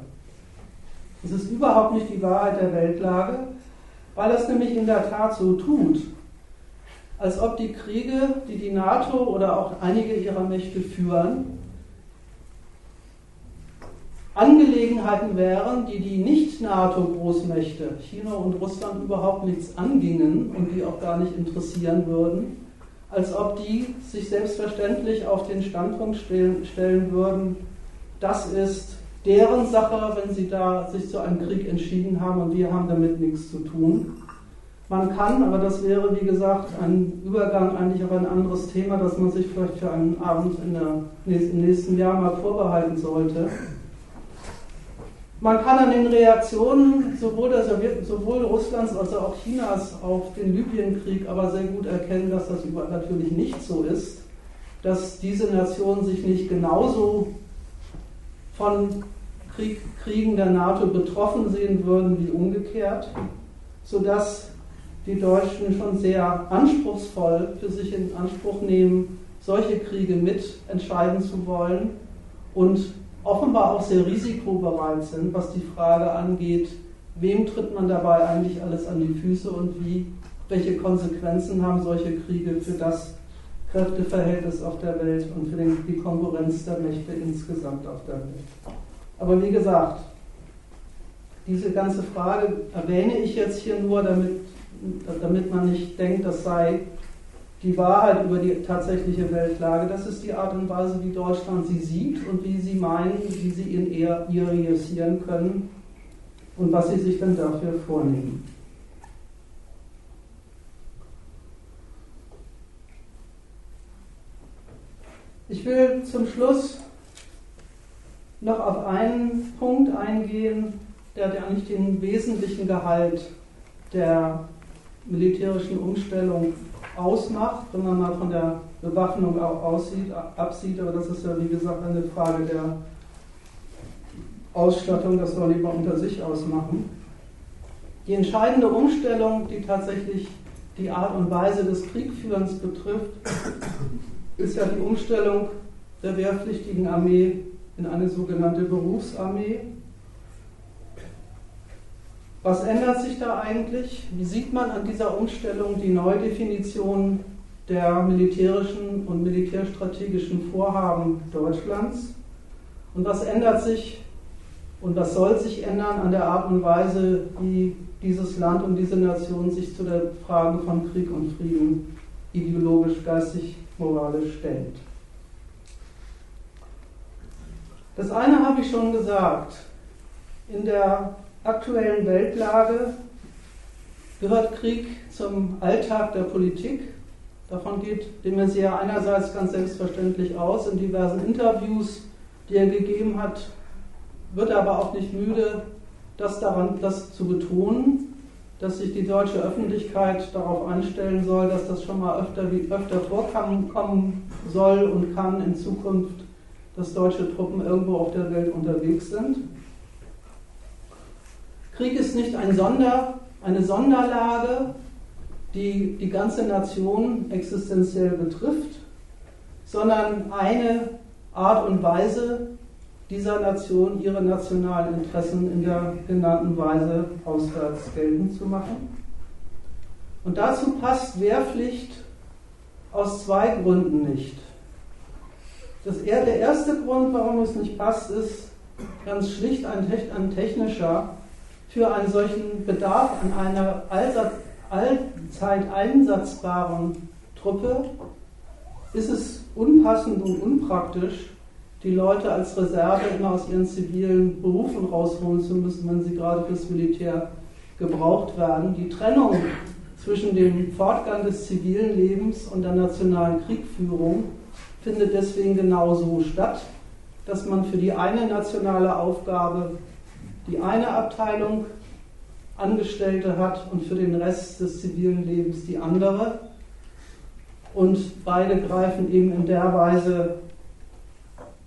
Es ist überhaupt nicht die Wahrheit der Weltlage, weil es nämlich in der Tat so tut, als ob die Kriege, die die NATO oder auch einige ihrer Mächte führen, Angelegenheiten wären, die die Nicht-NATO-Großmächte, China und Russland, überhaupt nichts angingen und die auch gar nicht interessieren würden, als ob die sich selbstverständlich auf den Standpunkt stellen, würden, das ist deren Sache, wenn sie da sich zu einem Krieg entschieden haben und wir haben damit nichts zu tun. Man kann, aber das wäre wie gesagt ein Übergang eigentlich auf ein anderes Thema, das man sich vielleicht für einen Abend der, im nächsten Jahr mal vorbehalten sollte. Man kann an den Reaktionen sowohl, der Sowjet, sowohl Russlands als auch Chinas auf den Libyenkrieg aber sehr gut erkennen, dass das natürlich nicht so ist, dass diese Nationen sich nicht genauso von Krieg, Kriegen der NATO betroffen sehen würden wie umgekehrt, sodass die Deutschen schon sehr anspruchsvoll für sich in Anspruch nehmen, solche Kriege mit entscheiden zu wollen und offenbar auch sehr risikobereit sind, was die Frage angeht, wem tritt man dabei eigentlich alles an die Füße und wie, welche Konsequenzen haben solche Kriege für das Kräfteverhältnis auf der Welt und für den, die Konkurrenz der Mächte insgesamt auf der Welt. Aber wie gesagt, diese ganze Frage erwähne ich jetzt hier nur, damit, damit man nicht denkt, das sei die Wahrheit über die tatsächliche Weltlage. Das ist die Art und Weise, wie Deutschland sie sieht und wie sie meinen, wie sie ihn eher realisieren können und was sie sich dann dafür vornehmen. Ich will zum Schluss noch auf einen Punkt eingehen, der eigentlich den wesentlichen Gehalt der militärischen Umstellung ausmacht, wenn man mal von der Bewaffnung auch aussieht, absieht, aber das ist ja wie gesagt eine Frage der Ausstattung, das soll lieber unter sich ausmachen. Die entscheidende Umstellung, die tatsächlich die Art und Weise des Kriegführens betrifft, ist ja die Umstellung der wehrpflichtigen Armee in eine sogenannte Berufsarmee. Was ändert sich da eigentlich? Wie sieht man an dieser Umstellung die Neudefinition der militärischen und militärstrategischen Vorhaben Deutschlands? Und was ändert sich und was soll sich ändern an der Art und Weise, wie dieses Land und diese Nation sich zu der Frage von Krieg und Frieden ideologisch, geistig, moralisch stellt? Das eine habe ich schon gesagt. In der aktuellen Weltlage gehört Krieg zum Alltag der Politik. Davon geht de Maizière einerseits ganz selbstverständlich aus. In diversen Interviews, die er gegeben hat, wird er aber auch nicht müde, das, daran, das zu betonen, dass sich die deutsche Öffentlichkeit darauf einstellen soll, dass das schon mal öfter, öfter vorkommen soll und kann in Zukunft, dass deutsche Truppen irgendwo auf der Welt unterwegs sind. Krieg ist nicht ein Sonder, eine Sonderlage, die die ganze Nation existenziell betrifft, sondern eine Art und Weise dieser Nation ihre nationalen Interessen in der genannten Weise auswärts geltend zu machen. Und dazu passt Wehrpflicht aus zwei Gründen nicht. Das, der erste Grund, warum es nicht passt, ist ganz schlicht ein, ein technischer für einen solchen Bedarf an einer allzeit einsatzbaren Truppe ist es unpassend und unpraktisch, die Leute als Reserve immer aus ihren zivilen Berufen rausholen zu müssen, wenn sie gerade fürs Militär gebraucht werden. Die Trennung zwischen dem Fortgang des zivilen Lebens und der nationalen Kriegführung findet deswegen genauso statt. dass man für die eine nationale Aufgabe die eine Abteilung Angestellte hat und für den Rest des zivilen Lebens die andere. Und beide greifen eben in der Weise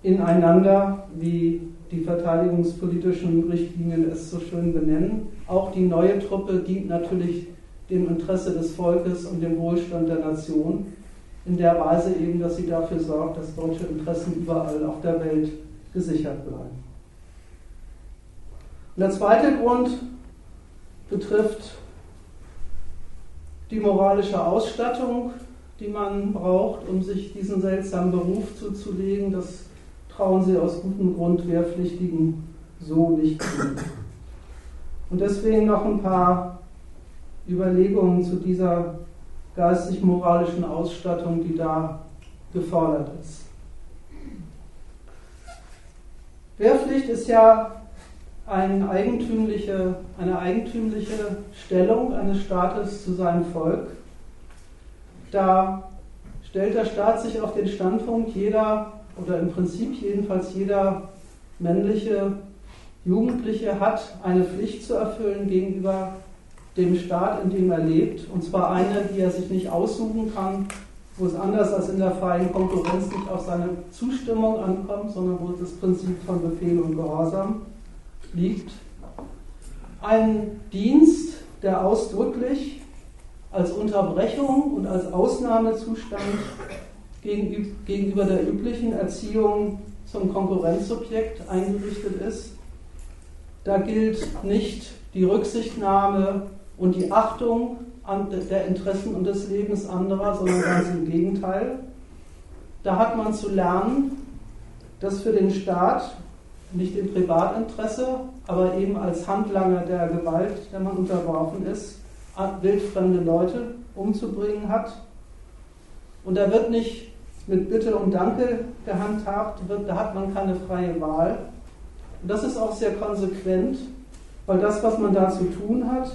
ineinander, wie die verteidigungspolitischen Richtlinien es so schön benennen. Auch die neue Truppe dient natürlich dem Interesse des Volkes und dem Wohlstand der Nation, in der Weise eben, dass sie dafür sorgt, dass deutsche Interessen überall auf der Welt gesichert bleiben. Und der zweite Grund betrifft die moralische Ausstattung, die man braucht, um sich diesen seltsamen Beruf zuzulegen. Das trauen sie aus gutem Grund Wehrpflichtigen so nicht zu. Und deswegen noch ein paar Überlegungen zu dieser geistig-moralischen Ausstattung, die da gefordert ist. Wehrpflicht ist ja eine eigentümliche, eine eigentümliche Stellung eines Staates zu seinem Volk. Da stellt der Staat sich auf den Standpunkt, jeder oder im Prinzip jedenfalls jeder männliche Jugendliche hat eine Pflicht zu erfüllen gegenüber dem Staat, in dem er lebt, und zwar eine, die er sich nicht aussuchen kann, wo es anders als in der freien Konkurrenz nicht auf seine Zustimmung ankommt, sondern wo das Prinzip von Befehl und Gehorsam liegt. Ein Dienst, der ausdrücklich als Unterbrechung und als Ausnahmezustand gegenüber der üblichen Erziehung zum Konkurrenzobjekt eingerichtet ist. Da gilt nicht die Rücksichtnahme und die Achtung der Interessen und des Lebens anderer, sondern ganz im Gegenteil. Da hat man zu lernen, dass für den Staat nicht im Privatinteresse, aber eben als Handlanger der Gewalt, der man unterworfen ist, wildfremde Leute umzubringen hat. Und da wird nicht mit Bitte und Danke gehandhabt, da hat man keine freie Wahl. Und das ist auch sehr konsequent, weil das, was man da zu tun hat,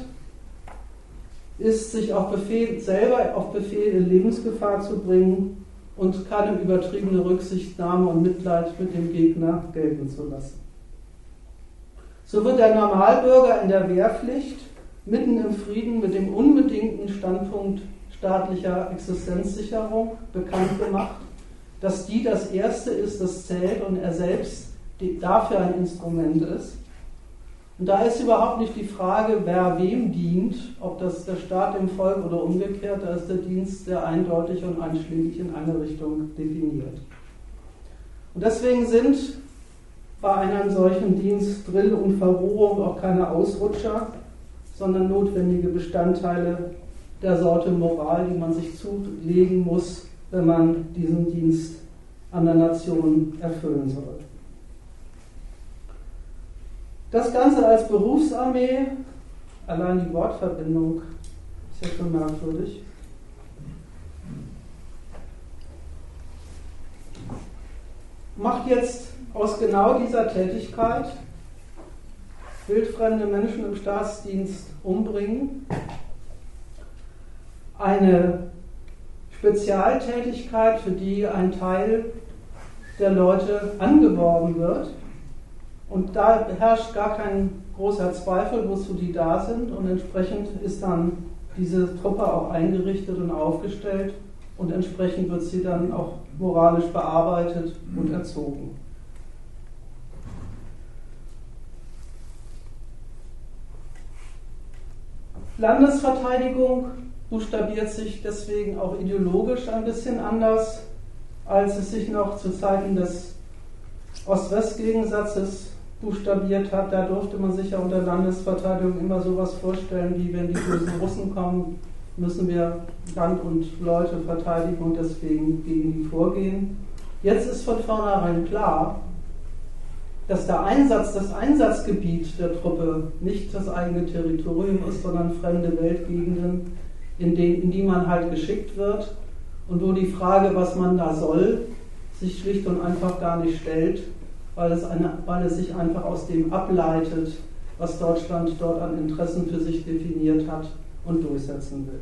ist, sich auf Befehl, selber auf Befehl in Lebensgefahr zu bringen und keine übertriebene Rücksichtnahme und Mitleid mit dem Gegner gelten zu lassen. So wird der Normalbürger in der Wehrpflicht mitten im Frieden mit dem unbedingten Standpunkt staatlicher Existenzsicherung bekannt gemacht, dass die das Erste ist, das zählt und er selbst dafür ein Instrument ist. Und da ist überhaupt nicht die Frage, wer wem dient, ob das der Staat dem Volk oder umgekehrt, da ist der Dienst sehr eindeutig und einschlägig in eine Richtung definiert. Und deswegen sind bei einem solchen Dienst Drill und Verrohung auch keine Ausrutscher, sondern notwendige Bestandteile der Sorte Moral, die man sich zulegen muss, wenn man diesen Dienst an der Nation erfüllen soll. Das Ganze als Berufsarmee, allein die Wortverbindung ist ja schon merkwürdig. Macht jetzt aus genau dieser Tätigkeit wildfremde Menschen im Staatsdienst umbringen eine Spezialtätigkeit, für die ein Teil der Leute angeworben wird und da herrscht gar kein großer Zweifel, wozu die da sind. Und entsprechend ist dann diese Truppe auch eingerichtet und aufgestellt. Und entsprechend wird sie dann auch moralisch bearbeitet und erzogen. Landesverteidigung buchstabiert sich deswegen auch ideologisch ein bisschen anders, als es sich noch zu Zeiten des Ost-West-Gegensatzes buchstabiert hat, da durfte man sich ja unter Landesverteidigung immer sowas vorstellen, wie wenn die bösen Russen kommen, müssen wir Land und Leute verteidigen und deswegen gegen die vorgehen. Jetzt ist von vornherein klar, dass der Einsatz, das Einsatzgebiet der Truppe nicht das eigene Territorium ist, sondern fremde Weltgegenden, in, den, in die man halt geschickt wird und wo die Frage, was man da soll, sich schlicht und einfach gar nicht stellt, weil es, eine, weil es sich einfach aus dem ableitet, was Deutschland dort an Interessen für sich definiert hat und durchsetzen will.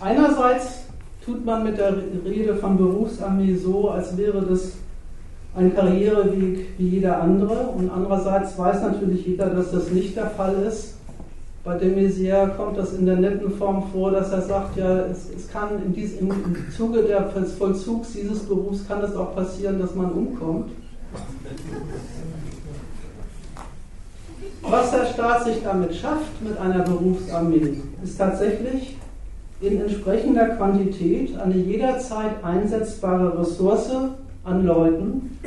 Einerseits tut man mit der Rede von Berufsarmee so, als wäre das ein Karriereweg wie jeder andere. Und andererseits weiß natürlich jeder, dass das nicht der Fall ist. Bei de Maizière kommt das in der netten Form vor, dass er sagt, ja, es, es kann in dies, im Zuge des Vollzugs dieses Berufs kann es auch passieren, dass man umkommt. Was der Staat sich damit schafft, mit einer Berufsarmee, ist tatsächlich in entsprechender Quantität eine jederzeit einsetzbare Ressource an Leuten,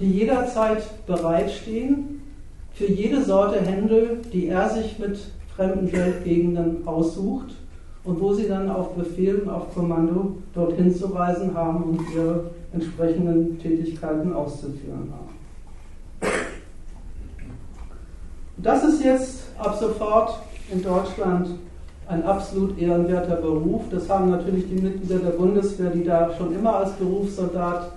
die jederzeit bereitstehen für jede Sorte Händel, die er sich mit fremden Weltgegenden aussucht und wo sie dann auf Befehl und auf Kommando dorthin zu reisen haben und ihre entsprechenden Tätigkeiten auszuführen haben. Das ist jetzt ab sofort in Deutschland ein absolut ehrenwerter Beruf. Das haben natürlich die Mitglieder der Bundeswehr, die da schon immer als Berufssoldat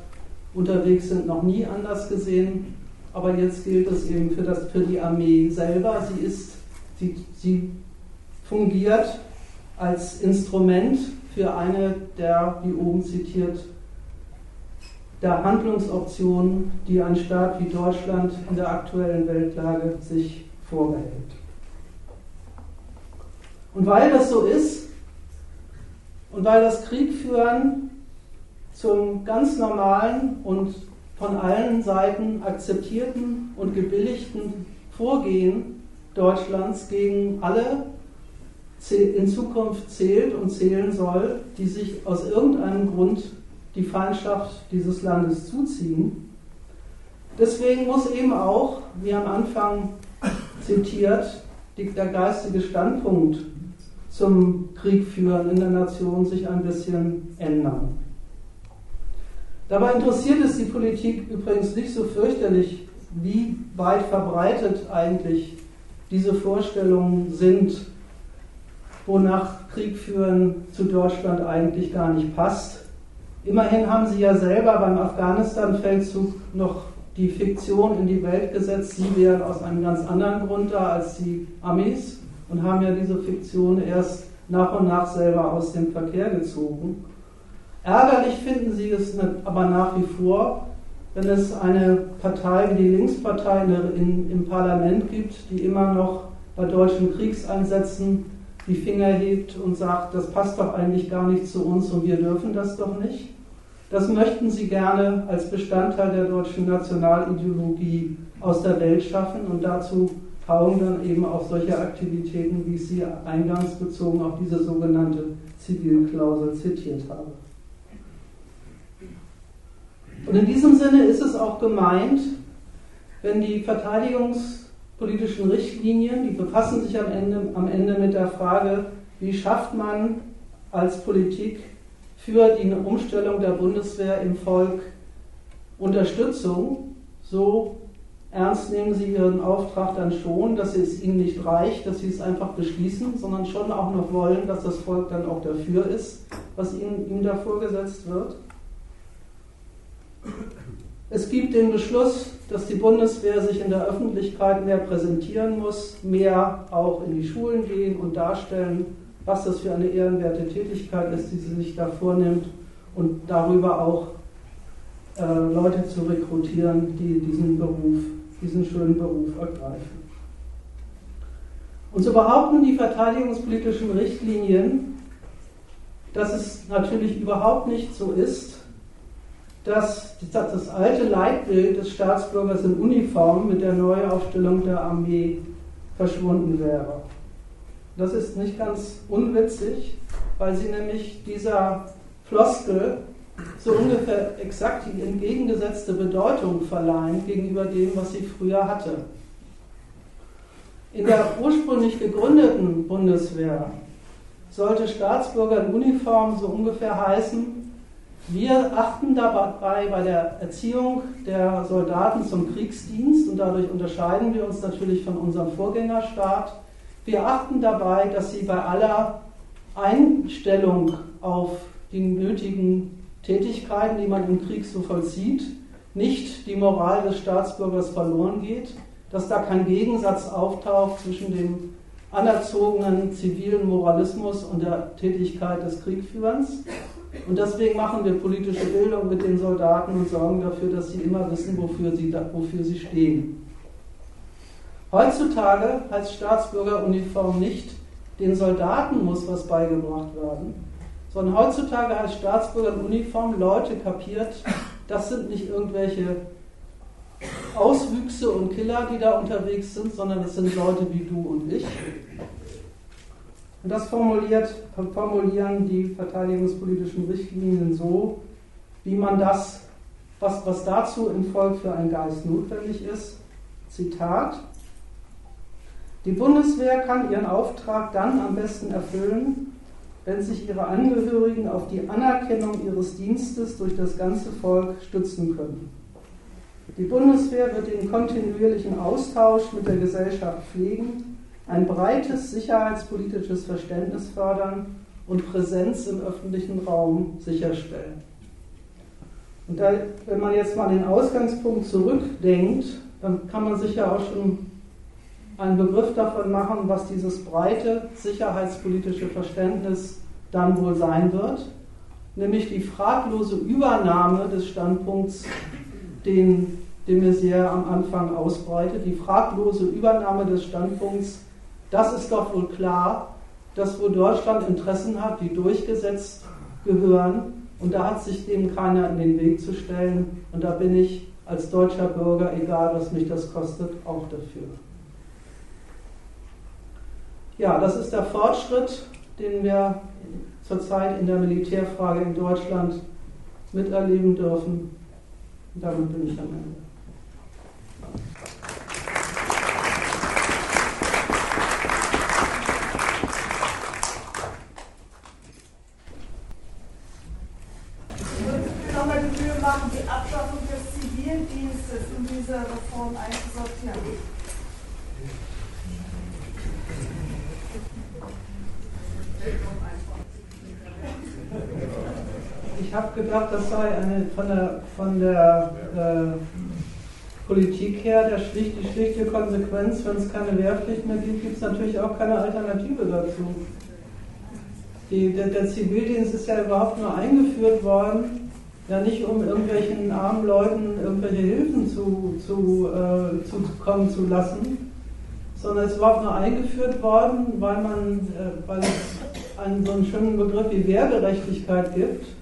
unterwegs sind, noch nie anders gesehen. Aber jetzt gilt es eben für, das, für die Armee selber. Sie, ist, sie, sie fungiert als Instrument für eine der, wie oben zitiert, der Handlungsoptionen, die ein Staat wie Deutschland in der aktuellen Weltlage sich vorbehält. Und weil das so ist und weil das Kriegführen zum ganz normalen und von allen Seiten akzeptierten und gebilligten Vorgehen Deutschlands gegen alle in Zukunft zählt und zählen soll, die sich aus irgendeinem Grund die Feindschaft dieses Landes zuziehen. Deswegen muss eben auch, wie am Anfang zitiert, der geistige Standpunkt zum Krieg führen in der Nation sich ein bisschen ändern. Dabei interessiert es die Politik übrigens nicht so fürchterlich, wie weit verbreitet eigentlich diese Vorstellungen sind, wonach Krieg führen zu Deutschland eigentlich gar nicht passt. Immerhin haben sie ja selber beim Afghanistan-Feldzug noch die Fiktion in die Welt gesetzt, sie wären aus einem ganz anderen Grund da als die Amis und haben ja diese Fiktion erst nach und nach selber aus dem Verkehr gezogen. Ärgerlich finden sie es aber nach wie vor, wenn es eine Partei wie die Linkspartei in, im Parlament gibt, die immer noch bei deutschen Kriegseinsätzen die Finger hebt und sagt, das passt doch eigentlich gar nicht zu uns und wir dürfen das doch nicht. Das möchten sie gerne als Bestandteil der deutschen Nationalideologie aus der Welt schaffen und dazu hauen dann eben auf solche Aktivitäten, wie ich sie eingangs bezogen auf diese sogenannte Zivilklausel zitiert habe. Und in diesem Sinne ist es auch gemeint, wenn die verteidigungspolitischen Richtlinien, die befassen sich am Ende, am Ende mit der Frage, wie schafft man als Politik für die Umstellung der Bundeswehr im Volk Unterstützung, so ernst nehmen Sie Ihren Auftrag dann schon, dass es Ihnen nicht reicht, dass Sie es einfach beschließen, sondern schon auch noch wollen, dass das Volk dann auch dafür ist, was Ihnen, Ihnen da vorgesetzt wird. Es gibt den Beschluss, dass die Bundeswehr sich in der Öffentlichkeit mehr präsentieren muss, mehr auch in die Schulen gehen und darstellen, was das für eine ehrenwerte Tätigkeit ist, die sie sich da vornimmt und darüber auch äh, Leute zu rekrutieren, die diesen Beruf diesen schönen Beruf ergreifen. Und so behaupten die verteidigungspolitischen Richtlinien, dass es natürlich überhaupt nicht so ist, dass das alte Leitbild des Staatsbürgers in Uniform mit der Neuaufstellung der Armee verschwunden wäre. Das ist nicht ganz unwitzig, weil sie nämlich dieser Floskel so ungefähr exakt die entgegengesetzte Bedeutung verleihen gegenüber dem, was sie früher hatte. In der ursprünglich gegründeten Bundeswehr sollte Staatsbürger in Uniform so ungefähr heißen, wir achten dabei bei der Erziehung der Soldaten zum Kriegsdienst und dadurch unterscheiden wir uns natürlich von unserem Vorgängerstaat. Wir achten dabei, dass sie bei aller Einstellung auf die nötigen Tätigkeiten, die man im Krieg so vollzieht, nicht die Moral des Staatsbürgers verloren geht, dass da kein Gegensatz auftaucht zwischen dem anerzogenen zivilen Moralismus und der Tätigkeit des Kriegführens. Und deswegen machen wir politische Bildung mit den Soldaten und sorgen dafür, dass sie immer wissen, wofür sie, wofür sie stehen. Heutzutage heißt Staatsbürgeruniform nicht, den Soldaten muss was beigebracht werden, sondern heutzutage heißt Staatsbürgeruniform, Leute kapiert, das sind nicht irgendwelche Auswüchse und Killer, die da unterwegs sind, sondern es sind Leute wie du und ich. Und das formulieren die verteidigungspolitischen Richtlinien so, wie man das, was, was dazu im Volk für einen Geist notwendig ist. Zitat. Die Bundeswehr kann ihren Auftrag dann am besten erfüllen, wenn sich ihre Angehörigen auf die Anerkennung ihres Dienstes durch das ganze Volk stützen können. Die Bundeswehr wird den kontinuierlichen Austausch mit der Gesellschaft pflegen, ein breites sicherheitspolitisches Verständnis fördern und Präsenz im öffentlichen Raum sicherstellen. Und da, wenn man jetzt mal den Ausgangspunkt zurückdenkt, dann kann man sich ja auch schon einen Begriff davon machen, was dieses breite sicherheitspolitische Verständnis dann wohl sein wird, nämlich die fraglose Übernahme des Standpunkts, den de Maizière am Anfang ausbreitet, die fraglose Übernahme des Standpunkts, das ist doch wohl klar, dass wo Deutschland Interessen hat, die durchgesetzt gehören, und da hat sich dem keiner in den Weg zu stellen, und da bin ich als deutscher Bürger, egal was mich das kostet, auch dafür. Ja, das ist der Fortschritt, den wir zurzeit in der Militärfrage in Deutschland miterleben dürfen. Und damit bin ich am Ende. nochmal die Mühe machen, die Abschaffung des Zivildienstes in dieser Reform einzusortieren. Ich habe sei eine von der, von der äh, Politik her der schlicht, die schlichte Konsequenz, wenn es keine Wehrpflicht mehr gibt, gibt es natürlich auch keine Alternative dazu. Die, der, der, Zivildienst ist ja überhaupt nur eingeführt worden, ja nicht um irgendwelchen armen Leuten irgendwelche Hilfen zu, zu, äh, zukommen zu lassen, sondern es ist überhaupt nur eingeführt worden, weil man, äh, weil es einen so einen schönen Begriff wie Wehrgerechtigkeit gibt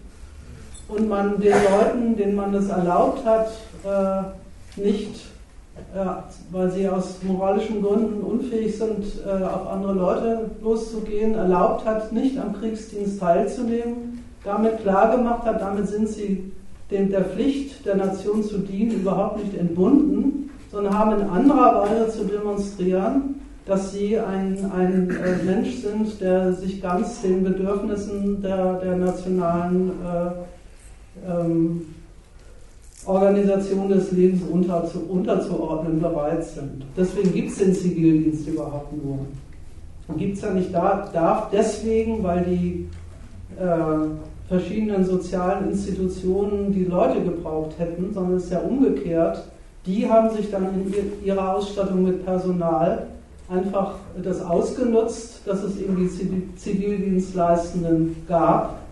und man den Leuten, denen man das erlaubt hat, äh, nicht, äh, weil sie aus moralischen Gründen unfähig sind, äh, auf andere Leute loszugehen, erlaubt hat, nicht am Kriegsdienst teilzunehmen, damit klargemacht hat, damit sind sie dem, der Pflicht der Nation zu dienen überhaupt nicht entbunden, sondern haben in anderer Weise zu demonstrieren, dass sie ein, ein Mensch sind, der sich ganz den Bedürfnissen der, der nationalen äh, ähm, Organisation des Lebens unter, zu, unterzuordnen bereit sind. Deswegen gibt es den Zivildienst überhaupt nur. Gibt es ja nicht da, darf deswegen, weil die äh, verschiedenen sozialen Institutionen die Leute gebraucht hätten, sondern es ist ja umgekehrt. Die haben sich dann in ihrer Ausstattung mit Personal einfach das ausgenutzt, dass es eben die Zivildienstleistenden gab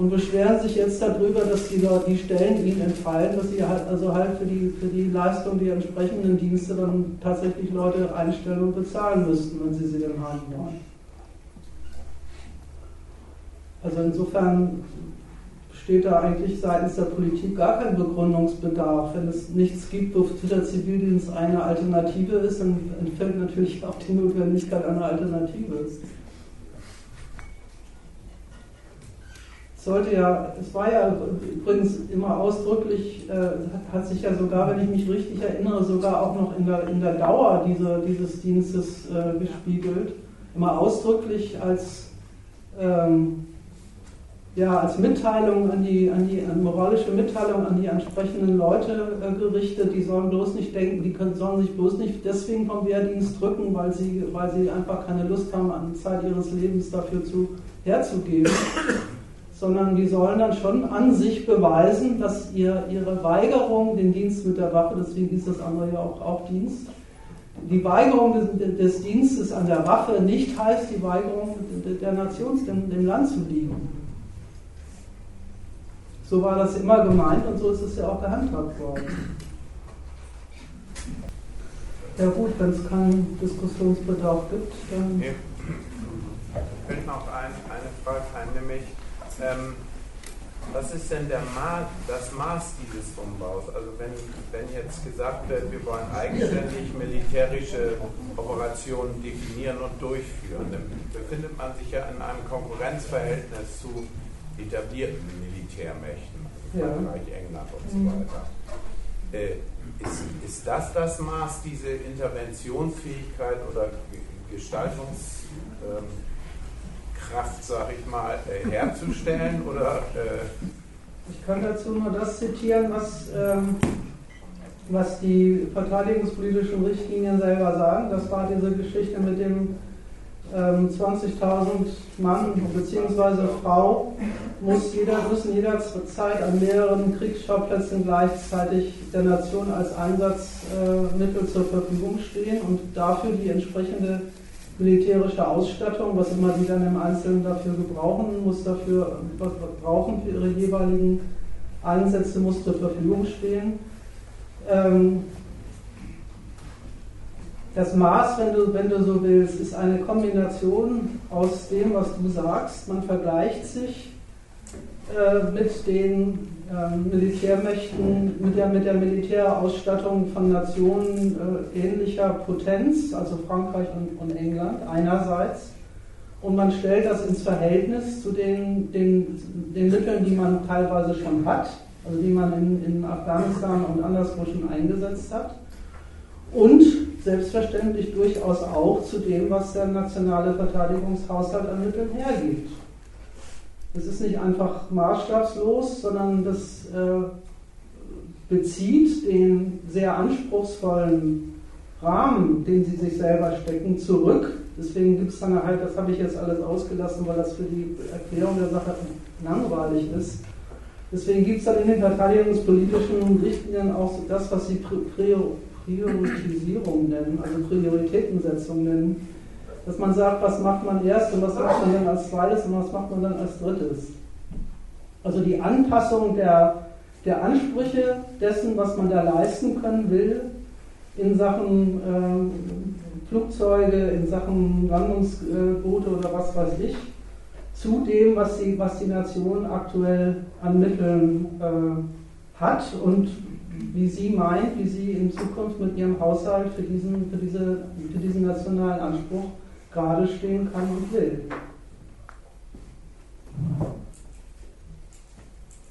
und beschweren sich jetzt darüber, dass die, die Stellen ihnen entfallen, dass sie halt also halt für die, für die Leistung die entsprechenden Dienste dann tatsächlich Leute einstellen und bezahlen müssten, wenn sie sie dann haben wollen. Also insofern besteht da eigentlich seitens der Politik gar kein Begründungsbedarf. Wenn es nichts gibt, wofür der Zivildienst eine Alternative ist, dann entfällt natürlich auch die Notwendigkeit einer Alternative. Sollte ja, es war ja übrigens immer ausdrücklich, äh, hat sich ja sogar, wenn ich mich richtig erinnere, sogar auch noch in der, in der Dauer dieser, dieses Dienstes äh, gespiegelt, immer ausdrücklich als ähm, ja, als Mitteilung an die, an die an moralische Mitteilung an die entsprechenden Leute äh, gerichtet, die sollen bloß nicht denken, die können, sollen sich bloß nicht deswegen vom Wehrdienst drücken, weil sie, weil sie einfach keine Lust haben, an Zeit ihres Lebens dafür zu, herzugeben, sondern die sollen dann schon an sich beweisen, dass ihr, ihre Weigerung, den Dienst mit der Waffe, deswegen ist das andere ja auch, auch Dienst, die Weigerung des, des, Dienstes an der Waffe nicht heißt die Weigerung der Nation, dem, dem Land zu liegen. So war das immer gemeint und so ist es ja auch gehandhabt worden. Ja gut, wenn es keinen Diskussionsbedarf gibt, dann... Mir fällt noch ein, eine Frage nämlich ähm, was ist denn Ma das Maß dieses Umbaus? Also wenn, wenn jetzt gesagt wird, wir wollen eigenständig militärische Operationen definieren und durchführen, dann befindet man sich ja in einem Konkurrenzverhältnis zu etablierten Militärmächten, ja. Frankreich, England und so mhm. weiter. Äh, ist, ist das das Maß, diese Interventionsfähigkeit oder Gestaltungs... Ähm, Kraft, sag ich mal, äh, herzustellen? Oder, äh ich kann dazu nur das zitieren, was, ähm, was die verteidigungspolitischen Richtlinien selber sagen. Das war diese Geschichte mit dem ähm, 20.000 Mann bzw. Frau muss jeder, müssen jederzeit an mehreren Kriegsschauplätzen gleichzeitig der Nation als Einsatzmittel äh, zur Verfügung stehen und dafür die entsprechende militärische Ausstattung, was immer die dann im Einzelnen dafür gebrauchen, muss dafür brauchen für ihre jeweiligen Einsätze, muss zur Verfügung stehen. Ähm, das Maß, wenn du, wenn du so willst, ist eine Kombination aus dem, was du sagst. Man vergleicht sich äh, mit den ähm, Militärmächten, mit der, mit der Militärausstattung von Nationen äh, ähnlicher Potenz, also Frankreich und, und, England einerseits, und man stellt das ins Verhältnis zu den, den, den Mitteln, die man teilweise schon hat, also die man in, in Afghanistan und anderswo schon eingesetzt hat, und selbstverständlich durchaus auch zu dem, was der nationale Verteidigungshaushalt an Mitteln hergibt. Es ist nicht einfach maßstabslos, sondern das äh, bezieht den sehr anspruchsvollen Rahmen, den sie sich selber stecken, zurück. Deswegen gibt es dann halt, das habe ich jetzt alles ausgelassen, weil das für die Erklärung der Sache langweilig ist. Deswegen gibt es dann in den verteidigungspolitischen Richtlinien auch das, was sie Priorisierung nennen, also Prioritätensetzung nennen dass man sagt, was macht man erst und was macht man dann als zweites und was macht man dann als drittes. Also die Anpassung der, der Ansprüche dessen, was man da leisten können will, in Sachen äh, Flugzeuge, in Sachen Landungsboote oder was weiß ich, zu dem, was die, was die Nation aktuell an Mitteln äh, hat und wie sie meint, wie sie in Zukunft mit ihrem Haushalt für diesen, für diese, für diesen nationalen Anspruch gerade stehen kann und will.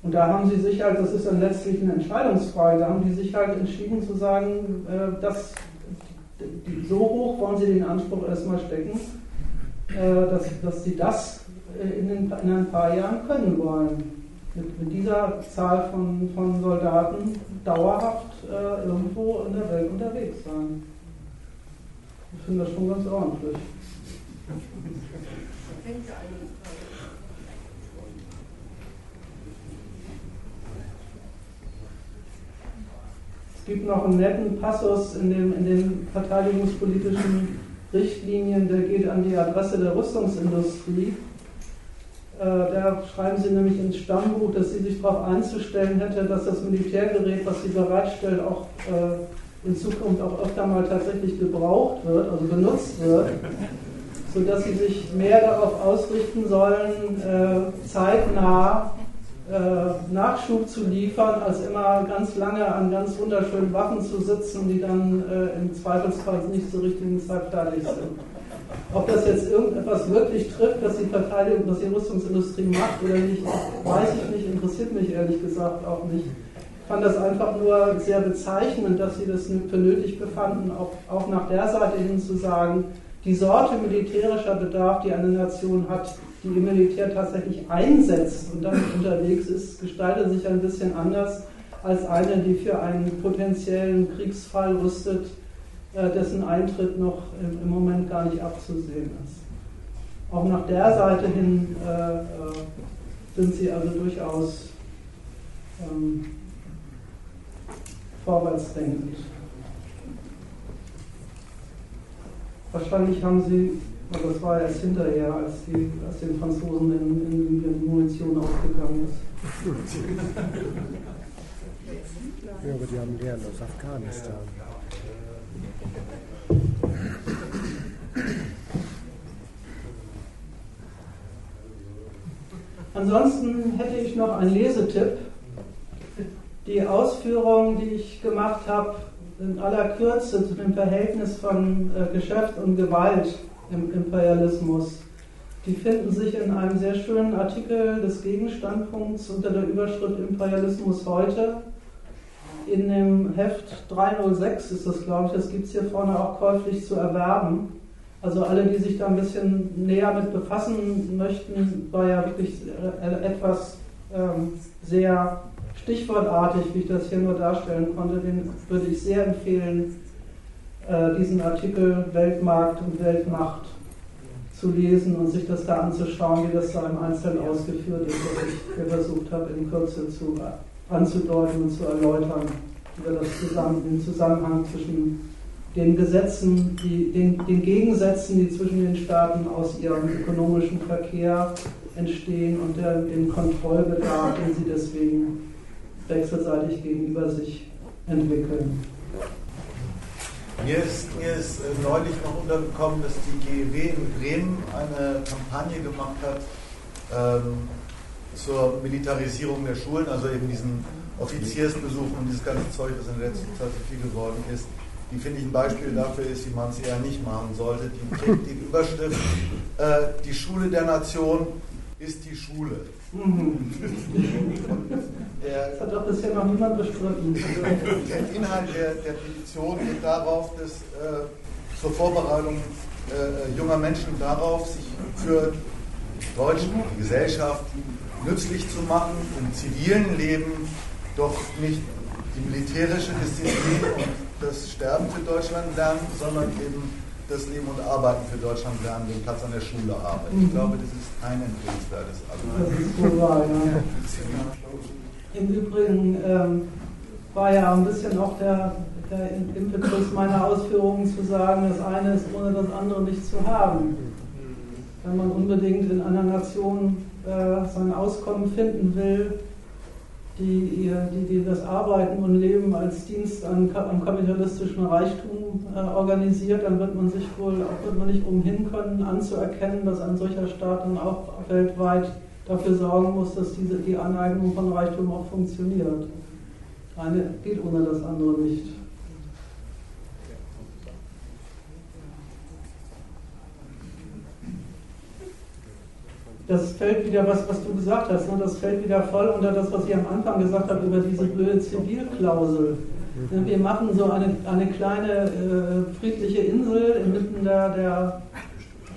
Und da haben sie sich halt, das ist dann letztlich eine Entscheidungsfrage, da haben die sich halt entschieden zu sagen, äh, dass so hoch wollen sie den Anspruch erstmal stecken, äh, dass, dass sie das in, den, in ein paar Jahren können wollen. Mit, mit dieser Zahl von, von Soldaten dauerhaft äh, irgendwo in der Welt unterwegs sein. Ich finde das schon ganz ordentlich. Es gibt noch einen netten Passus in, dem, in den verteidigungspolitischen Richtlinien, der geht an die Adresse der Rüstungsindustrie. Äh, da schreiben Sie nämlich ins Stammbuch, dass sie sich darauf einzustellen hätte, dass das Militärgerät, was sie bereitstellt, auch äh, in Zukunft auch öfter mal tatsächlich gebraucht wird, also benutzt wird sodass sie sich mehr darauf ausrichten sollen, äh, zeitnah äh, Nachschub zu liefern, als immer ganz lange an ganz wunderschönen Waffen zu sitzen, die dann äh, im Zweifelsfall nicht zur richtigen Zeit fertig sind. Ob das jetzt irgendetwas wirklich trifft, dass die Verteidigung, dass die Rüstungsindustrie macht oder nicht, weiß ich nicht, interessiert mich ehrlich gesagt auch nicht. Ich fand das einfach nur sehr bezeichnend, dass sie das für nötig befanden, auch, auch nach der Seite hin zu sagen, die Sorte militärischer Bedarf, die eine Nation hat, die im Militär tatsächlich einsetzt und dann unterwegs ist, gestaltet sich ein bisschen anders als eine, die für einen potenziellen Kriegsfall rüstet, äh, dessen Eintritt noch im Moment gar nicht abzusehen ist. Auch nach der Seite hin äh, äh, sind sie also durchaus ähm, vorwärtsdenkend. Wahrscheinlich haben Sie Aber das war erst hinterher, als, die, als den Franzosen in, in Libyen die Munition ausgegangen ist. Ja, aber die haben Lehren aus Afghanistan. Ansonsten hätte ich noch einen Lesetipp. Die Ausführungen, die ich gemacht habe, in aller Kürze zu dem Verhältnis von äh, Geschäft und Gewalt im Imperialismus, die finden sich in einem sehr schönen Artikel des Gegenstandpunkts unter der Überschrift Imperialismus heute. In dem Heft 306 ist das, glaube ich, das gibt es hier vorne auch käuflich zu erwerben. Also alle, die sich da ein bisschen näher mit befassen möchten, war ja wirklich äh, etwas ähm, sehr stichwortartig, wie ich das hier nur darstellen konnte, den würde ich sehr empfehlen, äh, diesen Artikel Weltmarkt und Weltmacht zu lesen und sich das da anzuschauen, wie das da im Einzelnen ausgeführt ist, was ich versucht habe, in Kürze zu, anzudeuten und zu erläutern, über das Zusammen, den Zusammenhang zwischen den Gesetzen, die, den, den Gegensätzen, die zwischen den Staaten aus ihrem ökonomischen Verkehr entstehen und der, den Kontrollbedarf, den sie deswegen wechselseitig gegenüber sich entwickeln. Mir ist, mir ist äh, neulich noch untergekommen, dass die GEW in Bremen eine Kampagne gemacht hat ähm, zur Militarisierung der Schulen, also eben diesen Offiziersbesuchen und dieses ganze Zeug, das in der letzten Zeit so viel geworden ist die finde ich ein Beispiel dafür ist, wie man es eher nicht machen sollte. Die trägt die Überschrift, äh, die Schule der Nation ist die Schule. Das hat doch bisher noch niemand bestritten. Der Inhalt der, der Petition geht darauf, dass äh, zur Vorbereitung äh, junger Menschen darauf, sich für Deutschen, die Gesellschaft nützlich zu machen, im zivilen Leben doch nicht die militärische Disziplin und das Sterben für Deutschland lernen, sondern eben das Leben und Arbeiten für Deutschland lernen, den Platz an der Schule haben. Ich mhm. glaube, das ist kein empfehlenswertes Argument. Das ist wohl wahr, ja. Im Übrigen ähm, war ja ein bisschen auch der, der Impetus meiner Ausführungen zu sagen, das eine ist ohne das andere nicht zu haben. Wenn man unbedingt in einer Nation äh, sein Auskommen finden will, die, die, die das Arbeiten und Leben als Dienst an, am kapitalistischen Reichtum äh, organisiert, dann wird man sich wohl wird man nicht umhin können, anzuerkennen, dass ein solcher Staat dann auch weltweit dafür sorgen muss, dass diese, die Aneignung von Reichtum auch funktioniert. Eine geht ohne das andere nicht. Das fällt wieder, was, was du gesagt hast, ne? das fällt wieder voll unter das, was ich am Anfang gesagt habe über diese blöde Zivilklausel. Mhm. Wir machen so eine, eine kleine äh, friedliche Insel inmitten der, der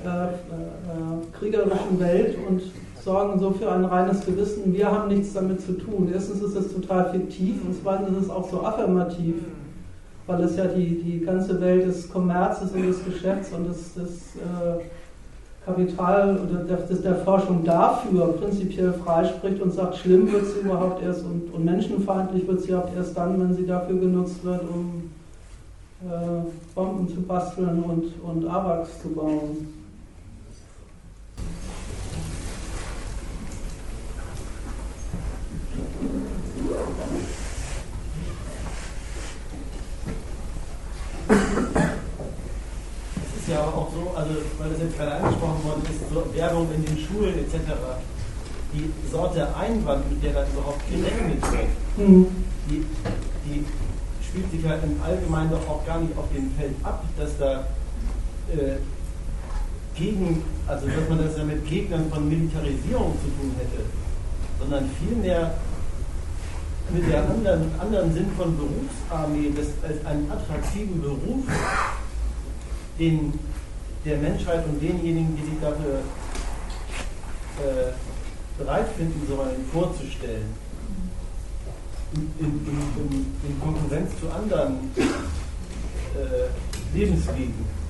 äh, äh, kriegerischen Welt und sorgen so für ein reines Gewissen. Wir haben nichts damit zu tun. Erstens ist es total fiktiv und zweitens ist es auch so affirmativ, weil es ja die, die ganze Welt des Kommerzes und des Geschäfts und des, des äh, Kapital oder der, Forschung dafür prinzipiell freispricht und sagt, schlimm wird sie überhaupt erst und, und menschenfeindlich wird sie überhaupt erst dann, wenn sie dafür genutzt wird, um äh, Bomben zu basteln und, und AWACS zu bauen. Ja auch so, also weil das jetzt gerade angesprochen worden ist, so Werbung in den Schulen etc. Die Sorte Einwand, mit der da überhaupt gerechnet wird, mhm. die, die spielt sich halt im Allgemeinen doch auch gar nicht auf dem Feld ab, dass da äh, gegen, also dass man das ja mit Gegnern von Militarisierung zu tun hätte, sondern vielmehr mit der anderen, anderen Sinn von Berufsarmee, das als einen attraktiven Beruf den, der Menschheit und denjenigen, die sich dafür äh, bereit finden sollen, vorzustellen. In, in, in, in Konkurrenz zu anderen äh, Lebenswegen.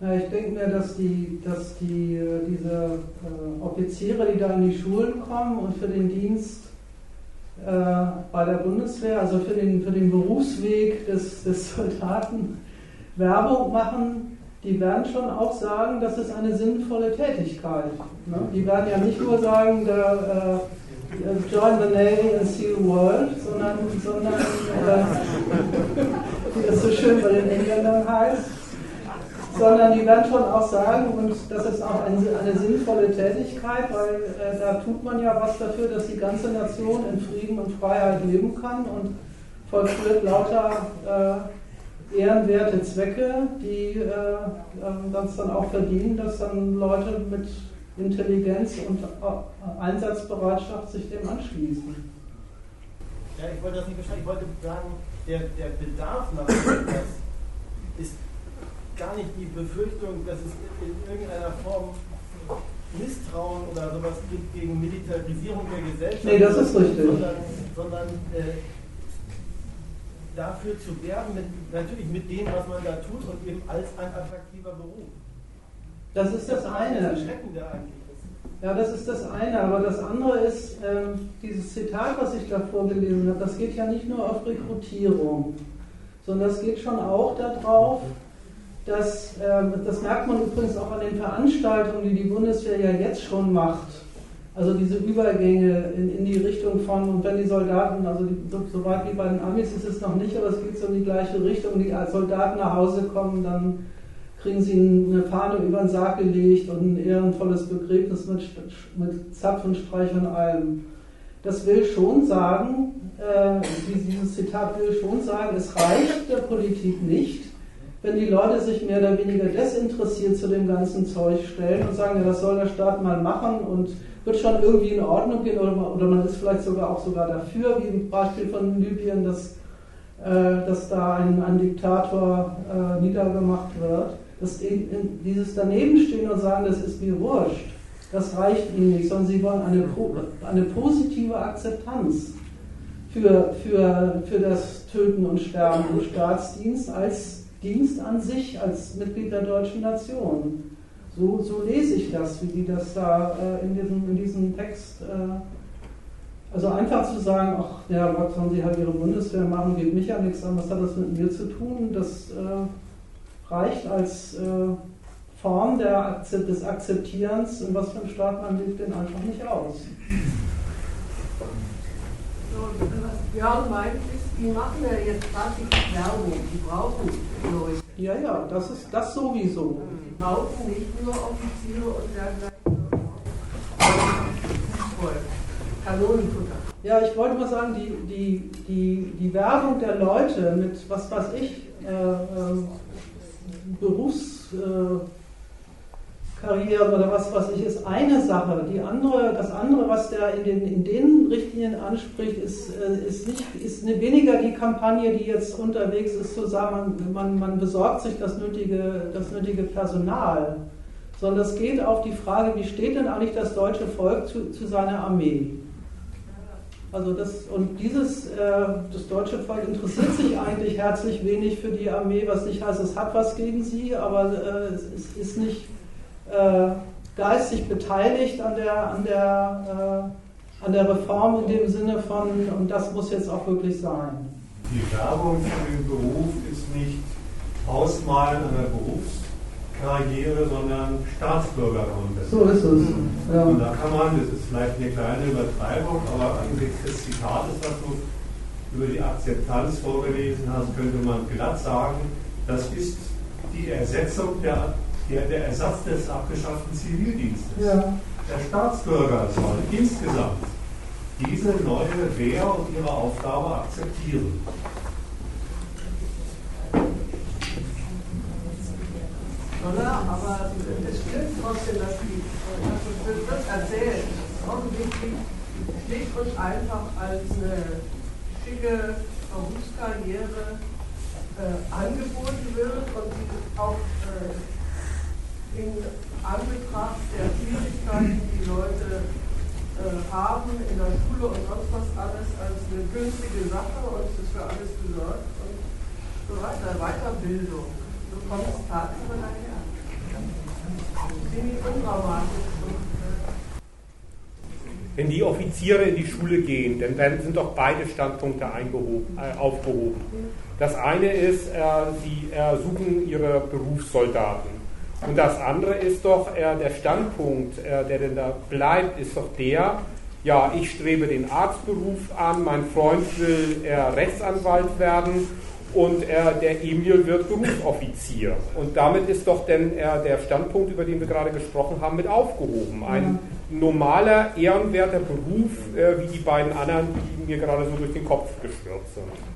Ja, ich denke mir, dass die, dass die, äh, diese äh, Offiziere, die da in die Schulen kommen und für den Dienst bei der Bundeswehr, also für den, für den Berufsweg des, des Soldaten, Werbung machen, die werden schon auch sagen, das ist eine sinnvolle Tätigkeit. Ne? Die werden ja nicht nur sagen, der, äh, join the Navy and see the world, sondern, sondern äh, wie das so schön bei den Engländern heißt, sondern die werden schon auch sagen, und das ist auch eine, eine sinnvolle Tätigkeit, weil äh, da tut man ja was dafür, dass die ganze Nation in Frieden und Freiheit leben kann und vollführt lauter äh, ehrenwerte Zwecke, die äh, ähm, das dann auch verdienen, dass dann Leute mit Intelligenz und äh, Einsatzbereitschaft sich dem anschließen. Ja, ich wollte das nicht verstehen. Ich wollte sagen, der, der Bedarf nach ist gar nicht die Befürchtung, dass es in irgendeiner Form Misstrauen oder sowas gibt gegen Militarisierung der Gesellschaft. Nee, das ist richtig. Sondern, sondern äh, dafür zu werben, mit, natürlich mit dem, was man da tut und eben als ein attraktiver Beruf. Das ist das, das eine. Das Erschreckende eigentlich. Ja, das ist das eine, aber das andere ist, ähm, dieses Zitat, was ich da vorgelesen habe, das geht ja nicht nur auf Rekrutierung, sondern das geht schon auch darauf, dass, äh, das merkt man übrigens auch an den Veranstaltungen, die die Bundeswehr ja jetzt schon macht. Also diese Übergänge in, in die Richtung von, und wenn die Soldaten, also die, so, so, weit wie bei den Amis ist es noch nicht, aber es geht so in die gleiche Richtung, die als Soldaten nach Hause kommen, dann kriegen sie eine Fahne über den Sarg gelegt und ein ehrenvolles Begräbnis mit, mit Zapfenstreich und allem. Das will schon sagen, äh, dieses Zitat will schon sagen, es reicht der Politik nicht, wenn die Leute sich mehr oder weniger desinteressiert zu dem ganzen Zeug stellen und sagen, ja, das soll der Staat mal machen und wird schon irgendwie in Ordnung gehen oder, oder man ist vielleicht sogar auch sogar dafür, wie im Beispiel von Libyen, dass, äh, dass da ein, ein Diktator äh, niedergemacht wird. Das, dieses Danebenstehen und sagen, das ist mir wurscht, das reicht ihnen nicht, sondern sie wollen eine, eine positive Akzeptanz für, für, für das Töten und Sterben im Staatsdienst als Dienst an sich als Mitglied der deutschen Nation. So, so lese ich das, wie die das da äh, in, diesem, in diesem Text. Äh, also einfach zu sagen, ach ja, was sollen sie halt ihre Bundeswehr machen, geht mich ja nichts an, was hat das mit mir zu tun, das äh, reicht als äh, Form der, des Akzeptierens, in was für einem Staat man lebt, den einfach nicht aus. Was Björn meint, ist, die machen ja jetzt tatsächlich Werbung, die brauchen Leute. Ja, ja, das ist das sowieso. Die brauchen nicht nur Offiziere und dergleichen. Kanonenfutter. Ja, ich wollte mal sagen, die, die, die, die Werbung der Leute mit, was weiß ich, äh, äh, Berufs... Äh, Karriere oder was weiß ich, ist eine Sache. Die andere, das andere, was der in den, in den Richtlinien anspricht, ist, äh, ist, nicht, ist weniger die Kampagne, die jetzt unterwegs ist, zu sagen, man, man besorgt sich das nötige, das nötige Personal, sondern es geht auf die Frage, wie steht denn eigentlich das deutsche Volk zu, zu seiner Armee? Also das, und dieses, äh, das deutsche Volk interessiert sich eigentlich herzlich wenig für die Armee, was nicht heißt, es hat was gegen sie, aber äh, es ist nicht geistig beteiligt an der, an, der, äh, an der Reform in dem Sinne von, und das muss jetzt auch wirklich sein. Die Werbung für den Beruf ist nicht Ausmalen einer Berufskarriere, sondern Staatsbürgerkontest. So ist es. Ja. Und da kann man, das ist vielleicht eine kleine Übertreibung, aber angesichts des Zitates, was du über die Akzeptanz vorgelesen hast, könnte man glatt sagen, das ist die Ersetzung der der, der Ersatz des abgeschafften Zivildienstes. Ja. Der Staatsbürger soll insgesamt diese neue Wehr und ihre Aufgabe akzeptieren. Oder? Aber es stimmt trotzdem, dass die, das wird erzählt, offensichtlich schlicht und einfach als eine schicke Berufskarriere äh, angeboten wird und die auch äh, in Anbetracht der Schwierigkeiten, die Leute äh, haben in der Schule und sonst was alles, als eine günstige Sache und es ist für alles gesorgt und so weiter. Weiterbildung. Kommt es tagsüber daher. Ziemlich undramatisch. wenn die Offiziere in die Schule gehen, dann werden, sind doch beide Standpunkte äh, aufgehoben. Das eine ist, äh, sie äh, suchen ihre Berufssoldaten. Und das andere ist doch, äh, der Standpunkt, äh, der denn da bleibt, ist doch der, ja, ich strebe den Arztberuf an, mein Freund will Rechtsanwalt werden und der Emil wird Berufsoffizier. Und damit ist doch denn der Standpunkt, über den wir gerade gesprochen haben, mit aufgehoben. Ein normaler, ehrenwerter Beruf, äh, wie die beiden anderen, die mir gerade so durch den Kopf geschwirrt sind.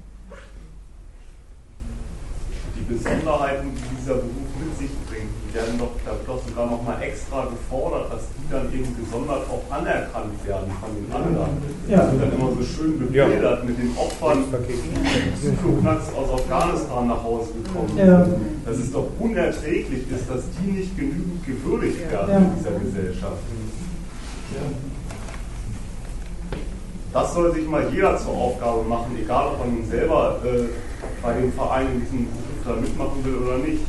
Die Besonderheiten, die dieser Beruf mit sich bringt, die werden doch, da wird doch sogar nochmal extra gefordert, dass die dann eben gesondert auch anerkannt werden von den anderen. Ja. Das wird dann immer so schön bebildert ja. mit den Opfern, die Flugplatz aus Afghanistan nach Hause gekommen sind. Ja. Dass es doch unerträglich ist, dass die nicht genügend gewürdigt werden in dieser Gesellschaft. Das soll sich mal jeder zur Aufgabe machen, egal ob man selber äh, bei dem Verein in diesem Beruf da mitmachen will oder nicht.